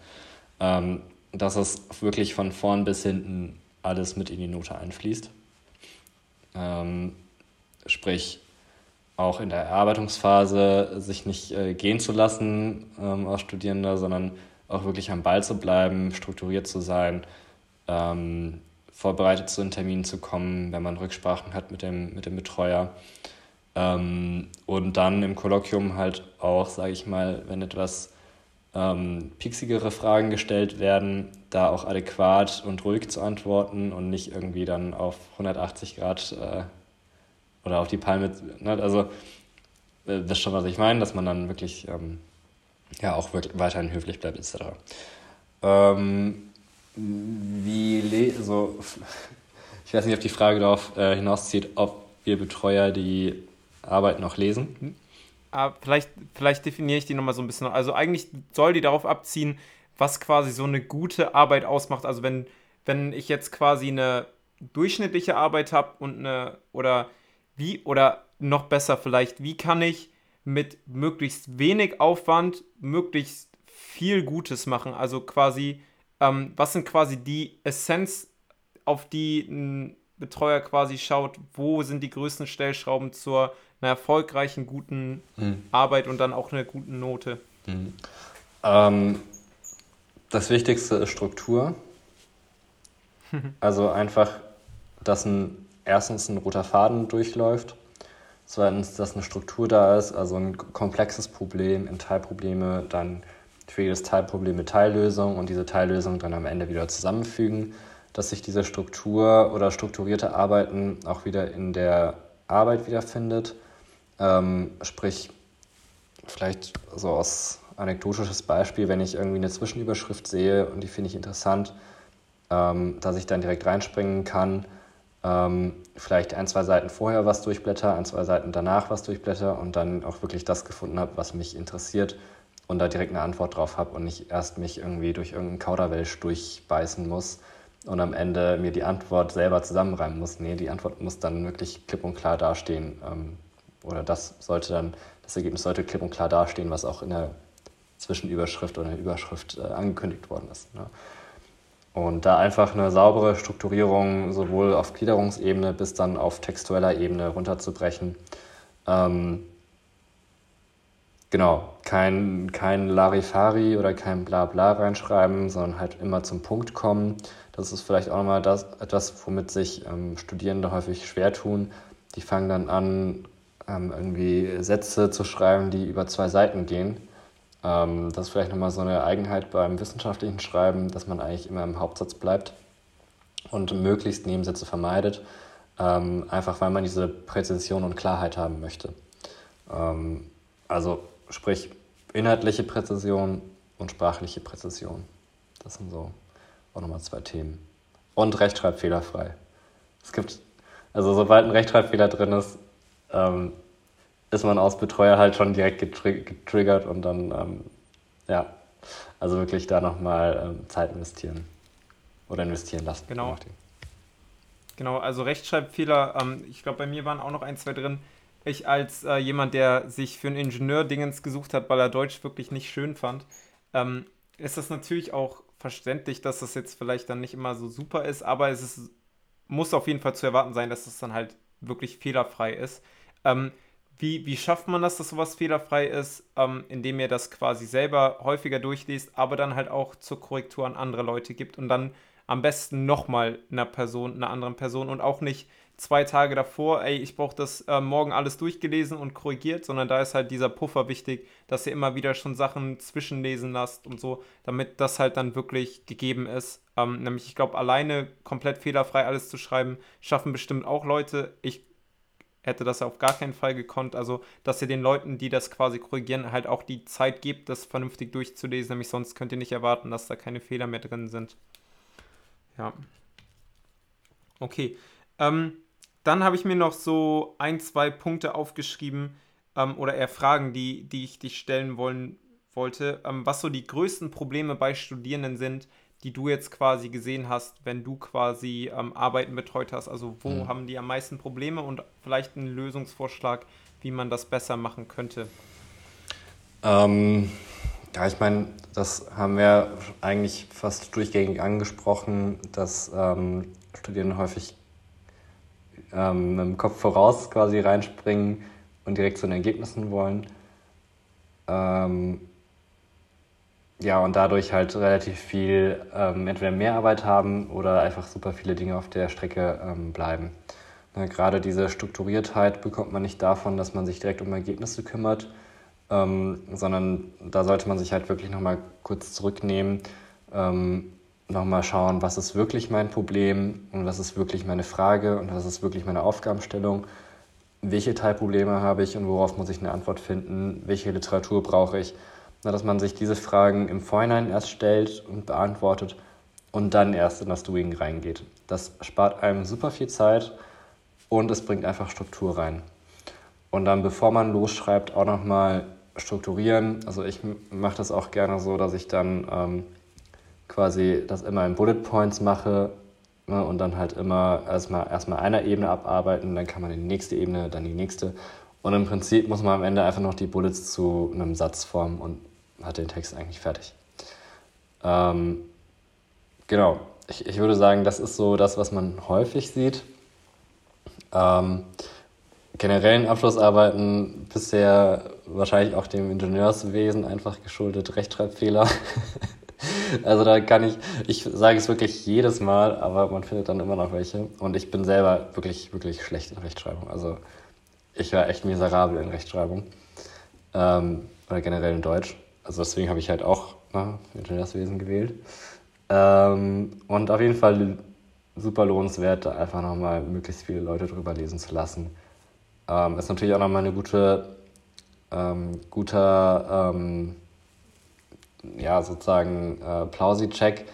Dass es wirklich von vorn bis hinten alles mit in die Note einfließt. Ähm, sprich, auch in der Erarbeitungsphase sich nicht äh, gehen zu lassen ähm, als Studierender, sondern auch wirklich am Ball zu bleiben, strukturiert zu sein, ähm, vorbereitet zu den Terminen zu kommen, wenn man Rücksprachen hat mit dem, mit dem Betreuer. Ähm, und dann im Kolloquium halt auch, sage ich mal, wenn etwas ähm, pixigere Fragen gestellt werden, da auch adäquat und ruhig zu antworten und nicht irgendwie dann auf 180 Grad äh, oder auf die Palme. Ne? Also, äh, das ist schon, was ich meine, dass man dann wirklich ähm, ja auch wirklich weiterhin höflich bleibt, etc. Ähm, wie, so, ich weiß nicht, ob die Frage darauf äh, hinauszieht, ob wir Betreuer die Arbeit noch lesen. Ah, vielleicht, vielleicht definiere ich die nochmal so ein bisschen. Also eigentlich soll die darauf abziehen, was quasi so eine gute Arbeit ausmacht. Also wenn, wenn ich jetzt quasi eine durchschnittliche Arbeit habe und eine, oder wie, oder noch besser vielleicht, wie kann ich mit möglichst wenig Aufwand möglichst viel Gutes machen? Also quasi ähm, was sind quasi die Essenz, auf die ein Betreuer quasi schaut, wo sind die größten Stellschrauben zur einer erfolgreichen, guten mhm. Arbeit und dann auch einer guten Note? Mhm. Ähm, das Wichtigste ist Struktur. also einfach, dass ein, erstens ein roter Faden durchläuft, zweitens, dass eine Struktur da ist, also ein komplexes Problem in Teilprobleme, dann für jedes Teilproblem eine Teillösung und diese Teillösung dann am Ende wieder zusammenfügen, dass sich diese Struktur oder strukturierte Arbeiten auch wieder in der Arbeit wiederfindet. Ähm, sprich, vielleicht so aus anekdotisches Beispiel, wenn ich irgendwie eine Zwischenüberschrift sehe und die finde ich interessant, ähm, dass ich dann direkt reinspringen kann, ähm, vielleicht ein, zwei Seiten vorher was durchblätter, ein, zwei Seiten danach was durchblätter und dann auch wirklich das gefunden habe, was mich interessiert und da direkt eine Antwort drauf habe und nicht erst mich irgendwie durch irgendeinen Kauderwelsch durchbeißen muss und am Ende mir die Antwort selber zusammenreimen muss. Nee, die Antwort muss dann wirklich klipp und klar dastehen. Ähm, oder das sollte dann, das Ergebnis sollte klipp und klar dastehen, was auch in der Zwischenüberschrift oder in der Überschrift äh, angekündigt worden ist. Ne? Und da einfach eine saubere Strukturierung sowohl auf Gliederungsebene bis dann auf textueller Ebene runterzubrechen. Ähm, genau, kein, kein Larifari oder kein Blabla reinschreiben, sondern halt immer zum Punkt kommen. Das ist vielleicht auch nochmal das, etwas, womit sich ähm, Studierende häufig schwer tun. Die fangen dann an, ähm, irgendwie Sätze zu schreiben, die über zwei Seiten gehen. Ähm, das ist vielleicht nochmal so eine Eigenheit beim wissenschaftlichen Schreiben, dass man eigentlich immer im Hauptsatz bleibt und möglichst Nebensätze vermeidet, ähm, einfach weil man diese Präzision und Klarheit haben möchte. Ähm, also sprich inhaltliche Präzision und sprachliche Präzision. Das sind so auch nochmal zwei Themen. Und rechtschreibfehlerfrei. Es gibt, also sobald ein Rechtschreibfehler drin ist, ähm, ist man als Betreuer halt schon direkt getriggert und dann, ähm, ja, also wirklich da nochmal ähm, Zeit investieren oder investieren lassen. Genau. Genau, also Rechtschreibfehler, ähm, ich glaube, bei mir waren auch noch ein, zwei drin. Ich als äh, jemand, der sich für einen Ingenieur Dingens gesucht hat, weil er Deutsch wirklich nicht schön fand, ähm, ist das natürlich auch verständlich, dass das jetzt vielleicht dann nicht immer so super ist, aber es ist, muss auf jeden Fall zu erwarten sein, dass es das dann halt wirklich fehlerfrei ist. Ähm, wie, wie schafft man das, dass sowas fehlerfrei ist, ähm, indem ihr das quasi selber häufiger durchliest, aber dann halt auch zur Korrektur an andere Leute gibt und dann am besten nochmal einer Person, einer anderen Person und auch nicht zwei Tage davor, ey, ich brauche das äh, morgen alles durchgelesen und korrigiert, sondern da ist halt dieser Puffer wichtig, dass ihr immer wieder schon Sachen zwischenlesen lasst und so, damit das halt dann wirklich gegeben ist. Ähm, nämlich, ich glaube, alleine komplett fehlerfrei alles zu schreiben, schaffen bestimmt auch Leute. Ich hätte das auf gar keinen Fall gekonnt. Also, dass ihr den Leuten, die das quasi korrigieren, halt auch die Zeit gibt, das vernünftig durchzulesen. Nämlich sonst könnt ihr nicht erwarten, dass da keine Fehler mehr drin sind. Ja. Okay. Ähm, dann habe ich mir noch so ein, zwei Punkte aufgeschrieben ähm, oder eher Fragen, die, die ich dich stellen wollen wollte, ähm, was so die größten Probleme bei Studierenden sind, die du jetzt quasi gesehen hast, wenn du quasi ähm, Arbeiten betreut hast? Also wo mhm. haben die am meisten Probleme und vielleicht einen Lösungsvorschlag, wie man das besser machen könnte? Ähm, ja, ich meine, das haben wir eigentlich fast durchgängig angesprochen, dass ähm, Studierende häufig ähm, mit dem Kopf voraus quasi reinspringen und direkt zu den Ergebnissen wollen. Ähm, ja, und dadurch halt relativ viel ähm, entweder Mehrarbeit haben oder einfach super viele Dinge auf der Strecke ähm, bleiben. Na, gerade diese Strukturiertheit bekommt man nicht davon, dass man sich direkt um Ergebnisse kümmert, ähm, sondern da sollte man sich halt wirklich nochmal kurz zurücknehmen, ähm, nochmal schauen, was ist wirklich mein Problem und was ist wirklich meine Frage und was ist wirklich meine Aufgabenstellung. Welche Teilprobleme habe ich und worauf muss ich eine Antwort finden? Welche Literatur brauche ich? Dass man sich diese Fragen im Vorhinein erst stellt und beantwortet und dann erst in das Doing reingeht. Das spart einem super viel Zeit und es bringt einfach Struktur rein. Und dann, bevor man losschreibt, auch nochmal strukturieren. Also ich mache das auch gerne so, dass ich dann ähm, quasi das immer in Bullet Points mache ne, und dann halt immer erstmal erstmal einer Ebene abarbeiten, dann kann man die nächste Ebene, dann die nächste. Und im Prinzip muss man am Ende einfach noch die Bullets zu einem Satz formen und hat den Text eigentlich fertig. Ähm, genau, ich, ich würde sagen, das ist so das, was man häufig sieht. Ähm, generellen Abschlussarbeiten bisher wahrscheinlich auch dem Ingenieurswesen einfach geschuldet Rechtschreibfehler. also da kann ich, ich sage es wirklich jedes Mal, aber man findet dann immer noch welche. Und ich bin selber wirklich, wirklich schlecht in Rechtschreibung. Also ich war echt miserabel in Rechtschreibung. Ähm, oder generell in Deutsch. Also deswegen habe ich halt auch ne, Ingenieurswesen gewählt. Ähm, und auf jeden Fall super lohnenswert, da einfach nochmal möglichst viele Leute drüber lesen zu lassen. Ähm, ist natürlich auch nochmal eine gute, ähm, guter, ähm, ja, sozusagen äh, Plausi-Check,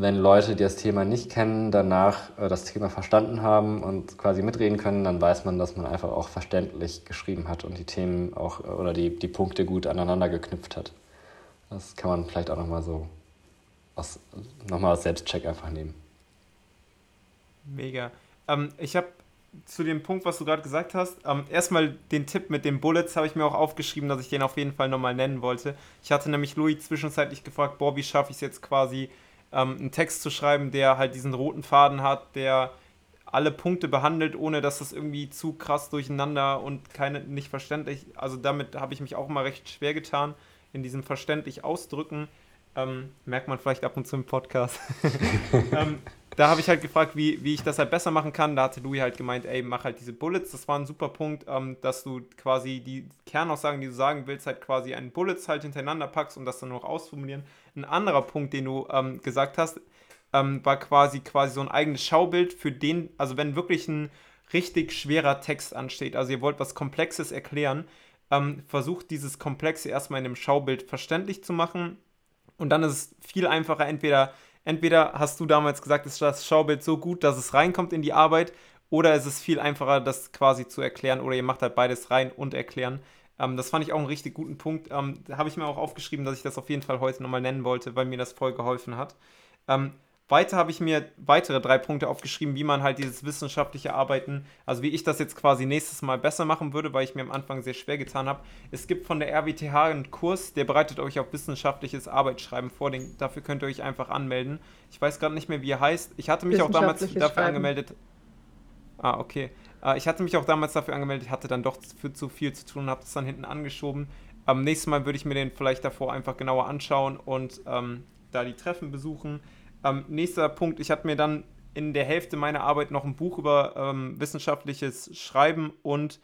wenn Leute, die das Thema nicht kennen, danach äh, das Thema verstanden haben und quasi mitreden können, dann weiß man, dass man einfach auch verständlich geschrieben hat und die Themen auch äh, oder die, die Punkte gut aneinander geknüpft hat. Das kann man vielleicht auch nochmal so aus, nochmal als Selbstcheck einfach nehmen. Mega. Ähm, ich habe zu dem Punkt, was du gerade gesagt hast, ähm, erstmal den Tipp mit den Bullets habe ich mir auch aufgeschrieben, dass ich den auf jeden Fall nochmal nennen wollte. Ich hatte nämlich Louis zwischenzeitlich gefragt, boah, wie schaffe ich es jetzt quasi, ähm, einen Text zu schreiben, der halt diesen roten Faden hat, der alle Punkte behandelt, ohne dass das irgendwie zu krass durcheinander und keine nicht verständlich. Also damit habe ich mich auch mal recht schwer getan, in diesem verständlich ausdrücken. Ähm, merkt man vielleicht ab und zu im Podcast. ähm, da habe ich halt gefragt, wie, wie ich das halt besser machen kann. Da hatte Louis halt gemeint, ey, mach halt diese Bullets. Das war ein super Punkt, ähm, dass du quasi die Kernaussagen, die du sagen willst, halt quasi einen Bullets halt hintereinander packst und das dann noch ausformulieren. Ein anderer Punkt, den du ähm, gesagt hast, ähm, war quasi quasi so ein eigenes Schaubild für den, also wenn wirklich ein richtig schwerer Text ansteht, also ihr wollt was Komplexes erklären, ähm, versucht dieses Komplexe erstmal in einem Schaubild verständlich zu machen und dann ist es viel einfacher, entweder entweder hast du damals gesagt, ist das Schaubild so gut, dass es reinkommt in die Arbeit, oder ist es viel einfacher, das quasi zu erklären, oder ihr macht halt beides rein und erklären. Ähm, das fand ich auch einen richtig guten Punkt. Ähm, da habe ich mir auch aufgeschrieben, dass ich das auf jeden Fall heute nochmal nennen wollte, weil mir das voll geholfen hat. Ähm, weiter habe ich mir weitere drei Punkte aufgeschrieben, wie man halt dieses wissenschaftliche Arbeiten, also wie ich das jetzt quasi nächstes Mal besser machen würde, weil ich mir am Anfang sehr schwer getan habe. Es gibt von der RWTH einen Kurs, der bereitet euch auf wissenschaftliches Arbeitsschreiben vor. Den, dafür könnt ihr euch einfach anmelden. Ich weiß gerade nicht mehr, wie er heißt. Ich hatte mich auch damals dafür Schreiben. angemeldet. Ah, okay. Äh, ich hatte mich auch damals dafür angemeldet, ich hatte dann doch für zu viel zu tun und habe das dann hinten angeschoben. Am nächsten Mal würde ich mir den vielleicht davor einfach genauer anschauen und ähm, da die Treffen besuchen. Ähm, nächster Punkt, ich hatte mir dann in der Hälfte meiner Arbeit noch ein Buch über ähm, wissenschaftliches Schreiben und,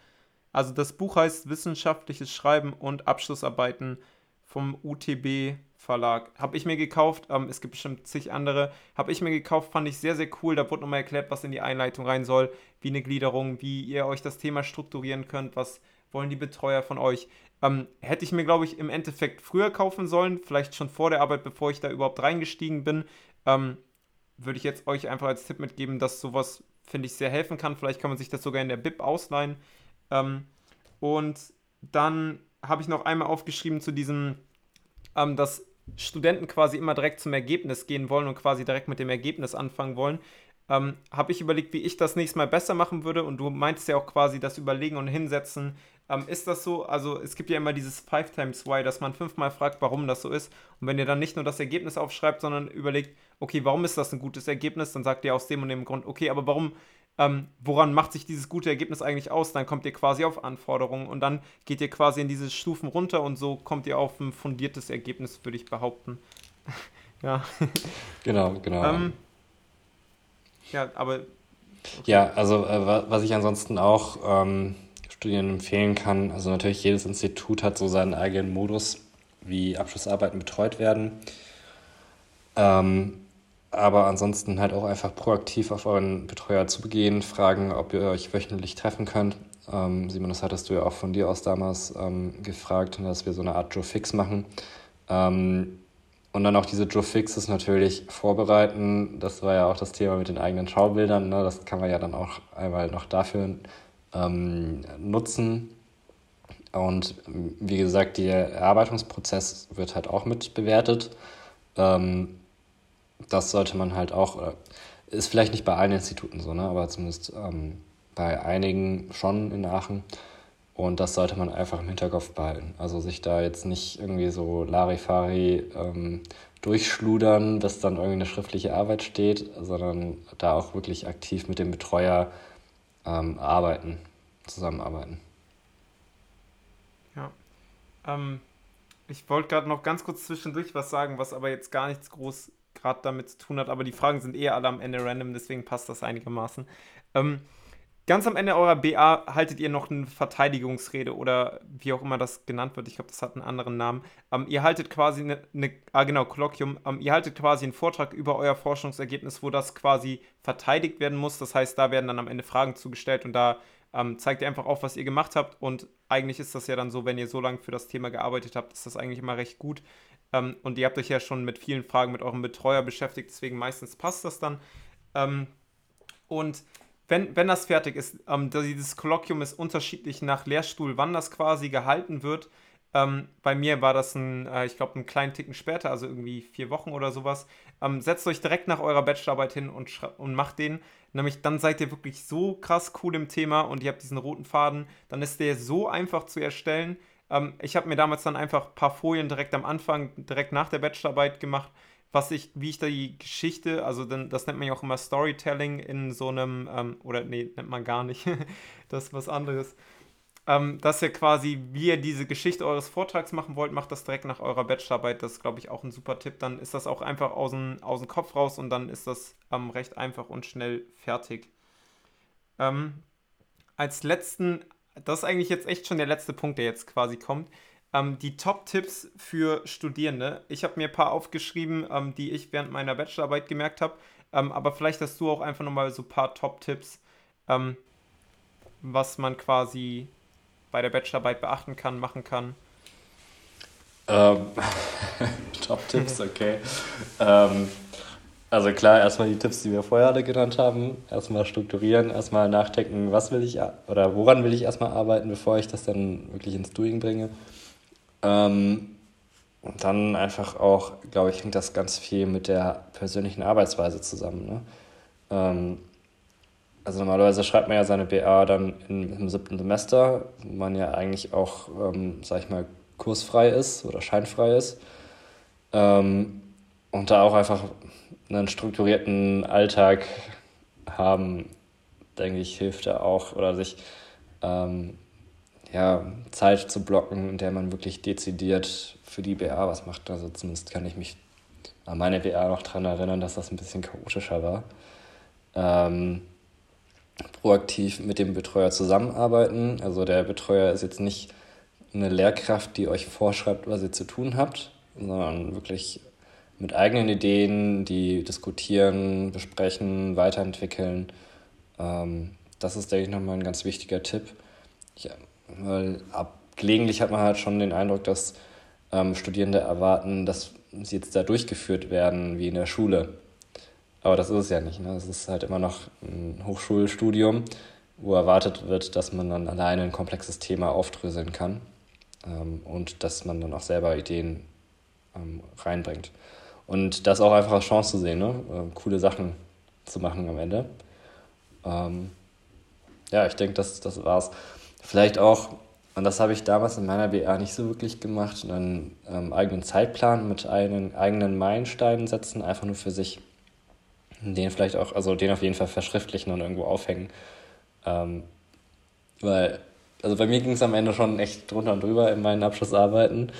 also das Buch heißt Wissenschaftliches Schreiben und Abschlussarbeiten vom UTB Verlag. Habe ich mir gekauft, ähm, es gibt bestimmt zig andere, habe ich mir gekauft, fand ich sehr, sehr cool. Da wurde nochmal erklärt, was in die Einleitung rein soll, wie eine Gliederung, wie ihr euch das Thema strukturieren könnt, was wollen die Betreuer von euch. Ähm, hätte ich mir, glaube ich, im Endeffekt früher kaufen sollen, vielleicht schon vor der Arbeit, bevor ich da überhaupt reingestiegen bin ähm, würde ich jetzt euch einfach als Tipp mitgeben, dass sowas, finde ich, sehr helfen kann. Vielleicht kann man sich das sogar in der BIP ausleihen. Ähm, und dann habe ich noch einmal aufgeschrieben zu diesem, ähm, dass Studenten quasi immer direkt zum Ergebnis gehen wollen und quasi direkt mit dem Ergebnis anfangen wollen. Ähm, habe ich überlegt, wie ich das nächstes Mal besser machen würde. Und du meintest ja auch quasi das Überlegen und Hinsetzen ähm, ist das so? Also es gibt ja immer dieses Five times Why, dass man fünfmal fragt, warum das so ist. Und wenn ihr dann nicht nur das Ergebnis aufschreibt, sondern überlegt, okay, warum ist das ein gutes Ergebnis, dann sagt ihr aus dem und dem Grund, okay, aber warum, ähm, woran macht sich dieses gute Ergebnis eigentlich aus? Dann kommt ihr quasi auf Anforderungen und dann geht ihr quasi in diese Stufen runter und so kommt ihr auf ein fundiertes Ergebnis, würde ich behaupten. ja. Genau, genau. Ähm, ja, aber. Okay. Ja, also äh, was ich ansonsten auch ähm, Studien empfehlen kann. Also natürlich jedes Institut hat so seinen eigenen Modus, wie Abschlussarbeiten betreut werden. Ähm, aber ansonsten halt auch einfach proaktiv auf euren Betreuer zugehen, fragen, ob ihr euch wöchentlich treffen könnt. Ähm, Simon, das hattest du ja auch von dir aus damals ähm, gefragt, dass wir so eine Art Joe Fix machen. Ähm, und dann auch diese Joe Fixes natürlich vorbereiten. Das war ja auch das Thema mit den eigenen Schaubildern. Ne? Das kann man ja dann auch einmal noch dafür ähm, nutzen. Und wie gesagt, der Erarbeitungsprozess wird halt auch mit bewertet. Ähm, das sollte man halt auch, ist vielleicht nicht bei allen Instituten so, ne, aber zumindest ähm, bei einigen schon in Aachen. Und das sollte man einfach im Hinterkopf behalten. Also sich da jetzt nicht irgendwie so Larifari ähm, durchschludern, dass dann irgendwie eine schriftliche Arbeit steht, sondern da auch wirklich aktiv mit dem Betreuer ähm, arbeiten. zusammenarbeiten. Ja. Ähm, ich wollte gerade noch ganz kurz zwischendurch was sagen, was aber jetzt gar nichts groß gerade damit zu tun hat, aber die Fragen sind eher alle am Ende random, deswegen passt das einigermaßen. Ähm, ganz am Ende eurer BA haltet ihr noch eine Verteidigungsrede oder wie auch immer das genannt wird. Ich glaube, das hat einen anderen Namen. Ähm, ihr haltet quasi eine, eine ah genau, Kolloquium. Ähm, ihr haltet quasi einen Vortrag über euer Forschungsergebnis, wo das quasi verteidigt werden muss. Das heißt, da werden dann am Ende Fragen zugestellt und da ähm, zeigt ihr einfach auf, was ihr gemacht habt. Und eigentlich ist das ja dann so, wenn ihr so lange für das Thema gearbeitet habt, ist das eigentlich immer recht gut. Ähm, und ihr habt euch ja schon mit vielen Fragen mit eurem Betreuer beschäftigt, deswegen meistens passt das dann. Ähm, und wenn, wenn das fertig ist, ähm, dieses Kolloquium ist unterschiedlich nach Lehrstuhl, wann das quasi gehalten wird. Ähm, bei mir war das ein, äh, ich glaube, einen kleinen Ticken später, also irgendwie vier Wochen oder sowas. Ähm, setzt euch direkt nach eurer Bachelorarbeit hin und, und macht den. Nämlich dann seid ihr wirklich so krass cool im Thema und ihr habt diesen roten Faden. Dann ist der so einfach zu erstellen. Ähm, ich habe mir damals dann einfach ein paar Folien direkt am Anfang, direkt nach der Bachelorarbeit gemacht, was ich, wie ich da die Geschichte, also dann, das nennt man ja auch immer Storytelling in so einem, ähm, oder nee, nennt man gar nicht, das ist was anderes. Ähm, dass ihr quasi, wie ihr diese Geschichte eures Vortrags machen wollt, macht das direkt nach eurer Bachelorarbeit. Das ist, glaube ich, auch ein super Tipp. Dann ist das auch einfach aus dem, aus dem Kopf raus und dann ist das ähm, recht einfach und schnell fertig. Ähm, als letzten das ist eigentlich jetzt echt schon der letzte Punkt, der jetzt quasi kommt. Ähm, die Top-Tipps für Studierende. Ich habe mir ein paar aufgeschrieben, ähm, die ich während meiner Bachelorarbeit gemerkt habe. Ähm, aber vielleicht hast du auch einfach nochmal so ein paar Top-Tipps, ähm, was man quasi bei der Bachelorarbeit beachten kann, machen kann. Ähm, Top-Tipps, okay. Also klar, erstmal die Tipps, die wir vorher alle genannt haben. Erstmal strukturieren, erstmal nachdenken, was will ich oder woran will ich erstmal arbeiten, bevor ich das dann wirklich ins Doing bringe. Ähm, und dann einfach auch, glaube ich, hängt das ganz viel mit der persönlichen Arbeitsweise zusammen. Ne? Ähm, also normalerweise schreibt man ja seine BA dann in, im siebten Semester, wo man ja eigentlich auch, ähm, sag ich mal, kursfrei ist oder scheinfrei ist. Ähm, und da auch einfach einen strukturierten Alltag haben, denke ich, hilft da auch oder sich ähm, ja, Zeit zu blocken, in der man wirklich dezidiert für die BA was macht. Also zumindest kann ich mich an meine BA noch daran erinnern, dass das ein bisschen chaotischer war. Ähm, proaktiv mit dem Betreuer zusammenarbeiten. Also der Betreuer ist jetzt nicht eine Lehrkraft, die euch vorschreibt, was ihr zu tun habt, sondern wirklich mit eigenen Ideen, die diskutieren, besprechen, weiterentwickeln. Ähm, das ist, denke ich, nochmal ein ganz wichtiger Tipp. Ja, weil ab, gelegentlich hat man halt schon den Eindruck, dass ähm, Studierende erwarten, dass sie jetzt da durchgeführt werden wie in der Schule. Aber das ist es ja nicht. Ne? Es ist halt immer noch ein Hochschulstudium, wo erwartet wird, dass man dann alleine ein komplexes Thema aufdröseln kann ähm, und dass man dann auch selber Ideen ähm, reinbringt. Und das auch einfach als Chance zu sehen, ne? Äh, coole Sachen zu machen am Ende. Ähm, ja, ich denke, das, das war's. Vielleicht auch, und das habe ich damals in meiner BA nicht so wirklich gemacht, einen ähm, eigenen Zeitplan mit einen eigenen Meilensteinen setzen, einfach nur für sich. Den vielleicht auch, also den auf jeden Fall verschriftlichen und irgendwo aufhängen. Ähm, weil, also bei mir ging es am Ende schon echt drunter und drüber in meinen Abschlussarbeiten.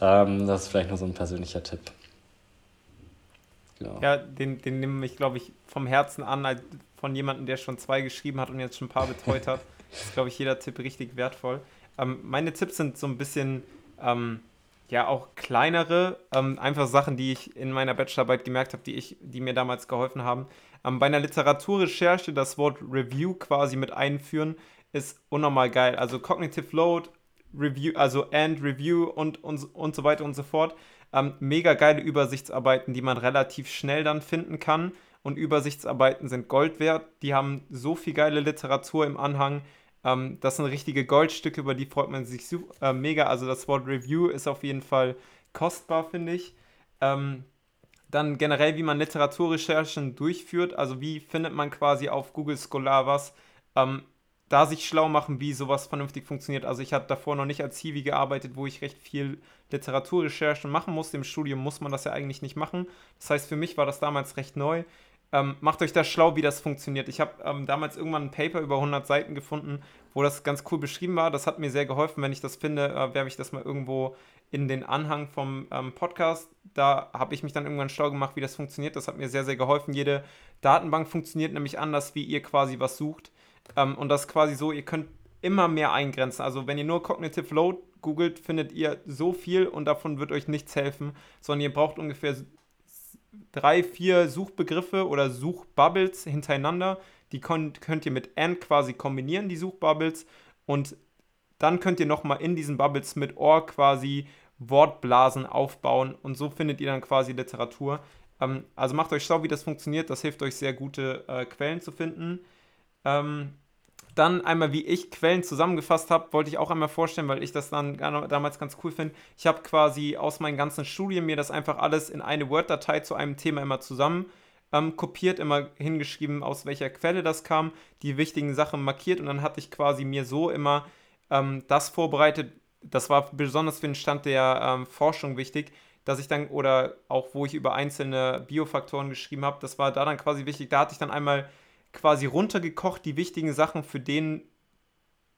Ähm, das ist vielleicht nur so ein persönlicher Tipp. Genau. Ja, den, den nehme ich, glaube ich, vom Herzen an, von jemandem, der schon zwei geschrieben hat und jetzt schon ein paar betreut hat. ist, glaube ich, jeder Tipp richtig wertvoll. Ähm, meine Tipps sind so ein bisschen, ähm, ja, auch kleinere, ähm, einfach Sachen, die ich in meiner Bachelorarbeit gemerkt habe, die, die mir damals geholfen haben. Ähm, bei einer Literaturrecherche das Wort Review quasi mit einführen, ist unnormal geil. Also Cognitive Load, Review, also and Review und, und, und so weiter und so fort. Ähm, mega geile Übersichtsarbeiten, die man relativ schnell dann finden kann. Und Übersichtsarbeiten sind Gold wert. Die haben so viel geile Literatur im Anhang. Ähm, das sind richtige Goldstücke, über die freut man sich äh, mega. Also das Wort Review ist auf jeden Fall kostbar, finde ich. Ähm, dann generell, wie man Literaturrecherchen durchführt. Also wie findet man quasi auf Google Scholar was. Ähm, da sich schlau machen, wie sowas vernünftig funktioniert. Also ich hatte davor noch nicht als Hiwi gearbeitet, wo ich recht viel Literaturrecherchen machen musste. Im Studium muss man das ja eigentlich nicht machen. Das heißt, für mich war das damals recht neu. Ähm, macht euch da schlau, wie das funktioniert. Ich habe ähm, damals irgendwann ein Paper über 100 Seiten gefunden, wo das ganz cool beschrieben war. Das hat mir sehr geholfen. Wenn ich das finde, äh, werfe ich das mal irgendwo in den Anhang vom ähm, Podcast. Da habe ich mich dann irgendwann schlau gemacht, wie das funktioniert. Das hat mir sehr, sehr geholfen. Jede Datenbank funktioniert nämlich anders, wie ihr quasi was sucht. Ähm, und das ist quasi so, ihr könnt immer mehr eingrenzen. Also wenn ihr nur Cognitive Load googelt, findet ihr so viel und davon wird euch nichts helfen, sondern ihr braucht ungefähr drei, vier Suchbegriffe oder Suchbubbles hintereinander. Die könnt, könnt ihr mit AND quasi kombinieren, die Suchbubbles. Und dann könnt ihr nochmal in diesen Bubbles mit OR quasi Wortblasen aufbauen. Und so findet ihr dann quasi Literatur. Ähm, also macht euch schlau, wie das funktioniert. Das hilft euch sehr, gute äh, Quellen zu finden. Ähm, dann einmal, wie ich Quellen zusammengefasst habe, wollte ich auch einmal vorstellen, weil ich das dann damals ganz cool finde. Ich habe quasi aus meinen ganzen Studien mir das einfach alles in eine Word-Datei zu einem Thema immer zusammen ähm, kopiert, immer hingeschrieben, aus welcher Quelle das kam, die wichtigen Sachen markiert und dann hatte ich quasi mir so immer ähm, das vorbereitet. Das war besonders für den Stand der ähm, Forschung wichtig, dass ich dann, oder auch wo ich über einzelne Biofaktoren geschrieben habe, das war da dann quasi wichtig. Da hatte ich dann einmal quasi runtergekocht, die wichtigen Sachen für den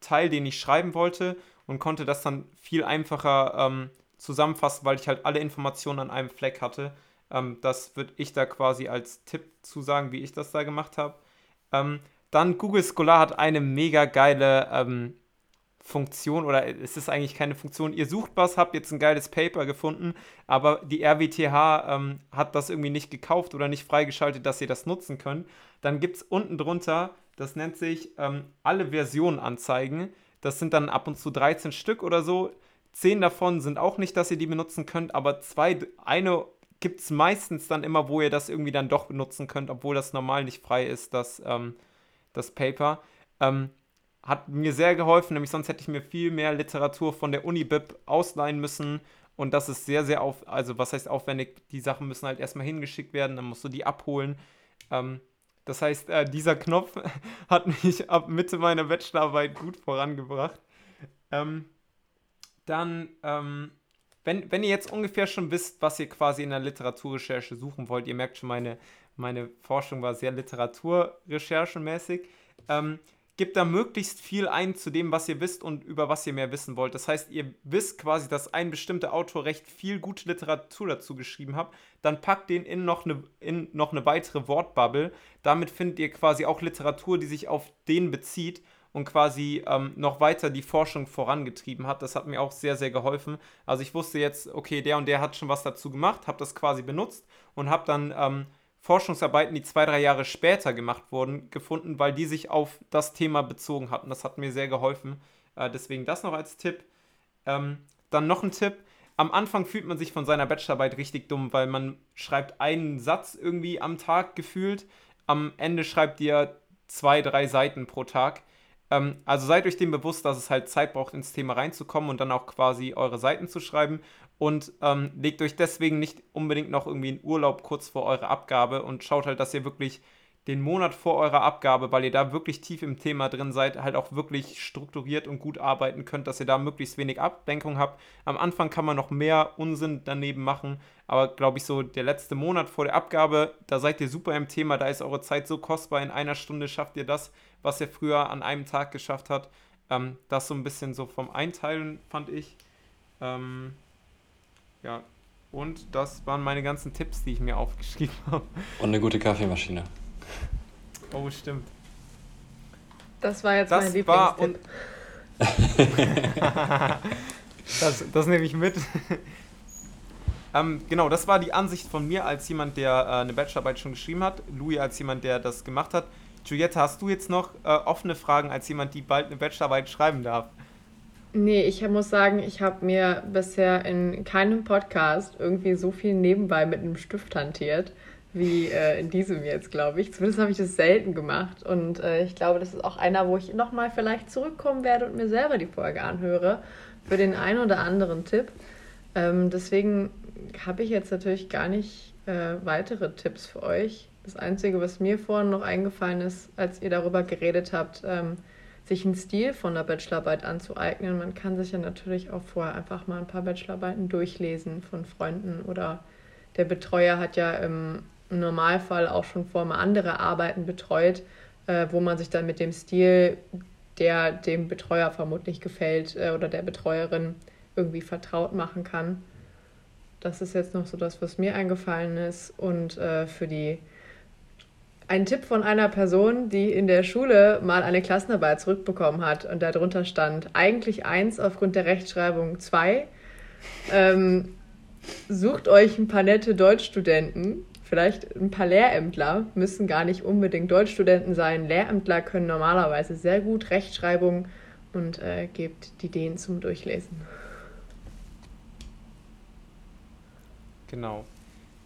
Teil, den ich schreiben wollte und konnte das dann viel einfacher ähm, zusammenfassen, weil ich halt alle Informationen an einem Fleck hatte. Ähm, das würde ich da quasi als Tipp zu sagen, wie ich das da gemacht habe. Ähm, dann Google Scholar hat eine mega geile ähm, Funktion oder es ist eigentlich keine Funktion. Ihr sucht was, habt jetzt ein geiles Paper gefunden, aber die RWTH ähm, hat das irgendwie nicht gekauft oder nicht freigeschaltet, dass ihr das nutzen könnt. Dann gibt es unten drunter, das nennt sich ähm, alle Versionen anzeigen. Das sind dann ab und zu 13 Stück oder so. Zehn davon sind auch nicht, dass ihr die benutzen könnt, aber zwei, eine gibt es meistens dann immer, wo ihr das irgendwie dann doch benutzen könnt, obwohl das normal nicht frei ist, das, ähm, das Paper. Ähm, hat mir sehr geholfen, nämlich sonst hätte ich mir viel mehr Literatur von der Unibib ausleihen müssen. Und das ist sehr, sehr auf, also was heißt aufwendig, die Sachen müssen halt erstmal hingeschickt werden, dann musst du die abholen. Ähm, das heißt, äh, dieser Knopf hat mich ab Mitte meiner Bachelorarbeit gut vorangebracht. Ähm, dann, ähm, wenn, wenn ihr jetzt ungefähr schon wisst, was ihr quasi in der Literaturrecherche suchen wollt, ihr merkt schon, meine, meine Forschung war sehr literaturrecherchemäßig, ähm, gebt da möglichst viel ein zu dem, was ihr wisst und über was ihr mehr wissen wollt. Das heißt, ihr wisst quasi, dass ein bestimmter Autor recht viel gute Literatur dazu geschrieben hat, dann packt den in noch eine, in noch eine weitere Wortbubble. Damit findet ihr quasi auch Literatur, die sich auf den bezieht und quasi ähm, noch weiter die Forschung vorangetrieben hat. Das hat mir auch sehr, sehr geholfen. Also ich wusste jetzt, okay, der und der hat schon was dazu gemacht, habe das quasi benutzt und habe dann ähm, Forschungsarbeiten, die zwei, drei Jahre später gemacht wurden, gefunden, weil die sich auf das Thema bezogen hatten. Das hat mir sehr geholfen. Äh, deswegen das noch als Tipp. Ähm, dann noch ein Tipp. Am Anfang fühlt man sich von seiner Bachelorarbeit richtig dumm, weil man schreibt einen Satz irgendwie am Tag gefühlt. Am Ende schreibt ihr zwei, drei Seiten pro Tag. Ähm, also seid euch dem bewusst, dass es halt Zeit braucht, ins Thema reinzukommen und dann auch quasi eure Seiten zu schreiben und ähm, legt euch deswegen nicht unbedingt noch irgendwie in Urlaub kurz vor eurer Abgabe und schaut halt, dass ihr wirklich den Monat vor eurer Abgabe, weil ihr da wirklich tief im Thema drin seid, halt auch wirklich strukturiert und gut arbeiten könnt, dass ihr da möglichst wenig Ablenkung habt. Am Anfang kann man noch mehr Unsinn daneben machen, aber glaube ich so der letzte Monat vor der Abgabe, da seid ihr super im Thema, da ist eure Zeit so kostbar, in einer Stunde schafft ihr das, was ihr früher an einem Tag geschafft habt. Ähm, das so ein bisschen so vom Einteilen fand ich. Ähm, ja, und das waren meine ganzen Tipps, die ich mir aufgeschrieben habe. Und eine gute Kaffeemaschine. Oh, stimmt. Das war jetzt das mein Lieblingstipp. das, das nehme ich mit. ähm, genau, das war die Ansicht von mir als jemand, der äh, eine Bachelorarbeit schon geschrieben hat. Louis als jemand, der das gemacht hat. Juliette, hast du jetzt noch äh, offene Fragen als jemand, die bald eine Bachelorarbeit schreiben darf? Nee, ich muss sagen, ich habe mir bisher in keinem Podcast irgendwie so viel nebenbei mit einem Stift hantiert wie äh, in diesem jetzt, glaube ich. Zumindest habe ich das selten gemacht. Und äh, ich glaube, das ist auch einer, wo ich nochmal vielleicht zurückkommen werde und mir selber die Folge anhöre für den einen oder anderen Tipp. Ähm, deswegen habe ich jetzt natürlich gar nicht äh, weitere Tipps für euch. Das Einzige, was mir vorhin noch eingefallen ist, als ihr darüber geredet habt, ähm, sich einen Stil von der Bachelorarbeit anzueignen. Man kann sich ja natürlich auch vorher einfach mal ein paar Bachelorarbeiten durchlesen von Freunden oder der Betreuer hat ja im Normalfall auch schon vorher mal andere Arbeiten betreut, äh, wo man sich dann mit dem Stil, der dem Betreuer vermutlich gefällt äh, oder der Betreuerin irgendwie vertraut machen kann. Das ist jetzt noch so das, was mir eingefallen ist. Und äh, für die ein Tipp von einer Person, die in der Schule mal eine Klassenarbeit zurückbekommen hat und darunter stand eigentlich eins aufgrund der Rechtschreibung zwei. Ähm, sucht euch ein paar nette Deutschstudenten, vielleicht ein paar Lehrämtler, müssen gar nicht unbedingt Deutschstudenten sein. Lehrämtler können normalerweise sehr gut Rechtschreibung und äh, gebt die denen zum Durchlesen. Genau.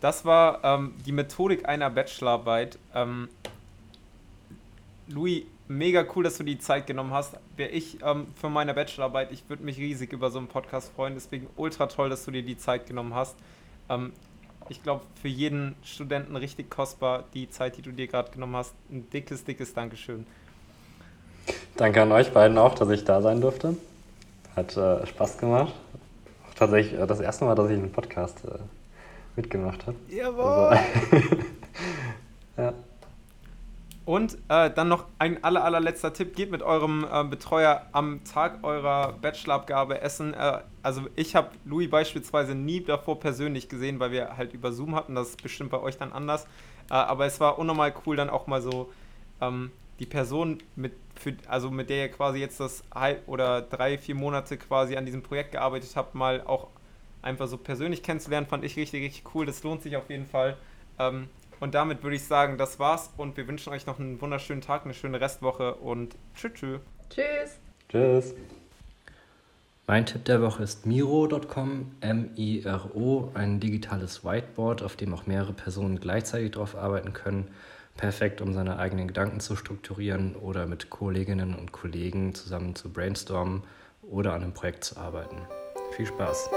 Das war ähm, die Methodik einer Bachelorarbeit. Ähm, Louis, mega cool, dass du die Zeit genommen hast. Wäre ich ähm, für meine Bachelorarbeit, ich würde mich riesig über so einen Podcast freuen. Deswegen ultra toll, dass du dir die Zeit genommen hast. Ähm, ich glaube, für jeden Studenten richtig kostbar, die Zeit, die du dir gerade genommen hast. Ein dickes, dickes Dankeschön. Danke an euch beiden auch, dass ich da sein durfte. Hat äh, Spaß gemacht. Tatsächlich äh, das erste Mal, dass ich einen Podcast äh, mitgemacht habe. Jawohl! Also, ja. Und äh, dann noch ein aller, allerletzter Tipp: Geht mit eurem äh, Betreuer am Tag eurer Bachelorabgabe essen. Äh, also, ich habe Louis beispielsweise nie davor persönlich gesehen, weil wir halt über Zoom hatten. Das ist bestimmt bei euch dann anders. Äh, aber es war unnormal cool, dann auch mal so ähm, die Person, mit, für, also mit der ihr quasi jetzt das halb oder drei, vier Monate quasi an diesem Projekt gearbeitet habt, mal auch einfach so persönlich kennenzulernen, fand ich richtig, richtig cool. Das lohnt sich auf jeden Fall. Ähm, und damit würde ich sagen, das war's und wir wünschen euch noch einen wunderschönen Tag, eine schöne Restwoche und tschüss. Tschüss. Tschüss. Tschüss. Mein Tipp der Woche ist Miro.com, M-I-R-O, ein digitales Whiteboard, auf dem auch mehrere Personen gleichzeitig drauf arbeiten können. Perfekt, um seine eigenen Gedanken zu strukturieren oder mit Kolleginnen und Kollegen zusammen zu brainstormen oder an einem Projekt zu arbeiten. Viel Spaß!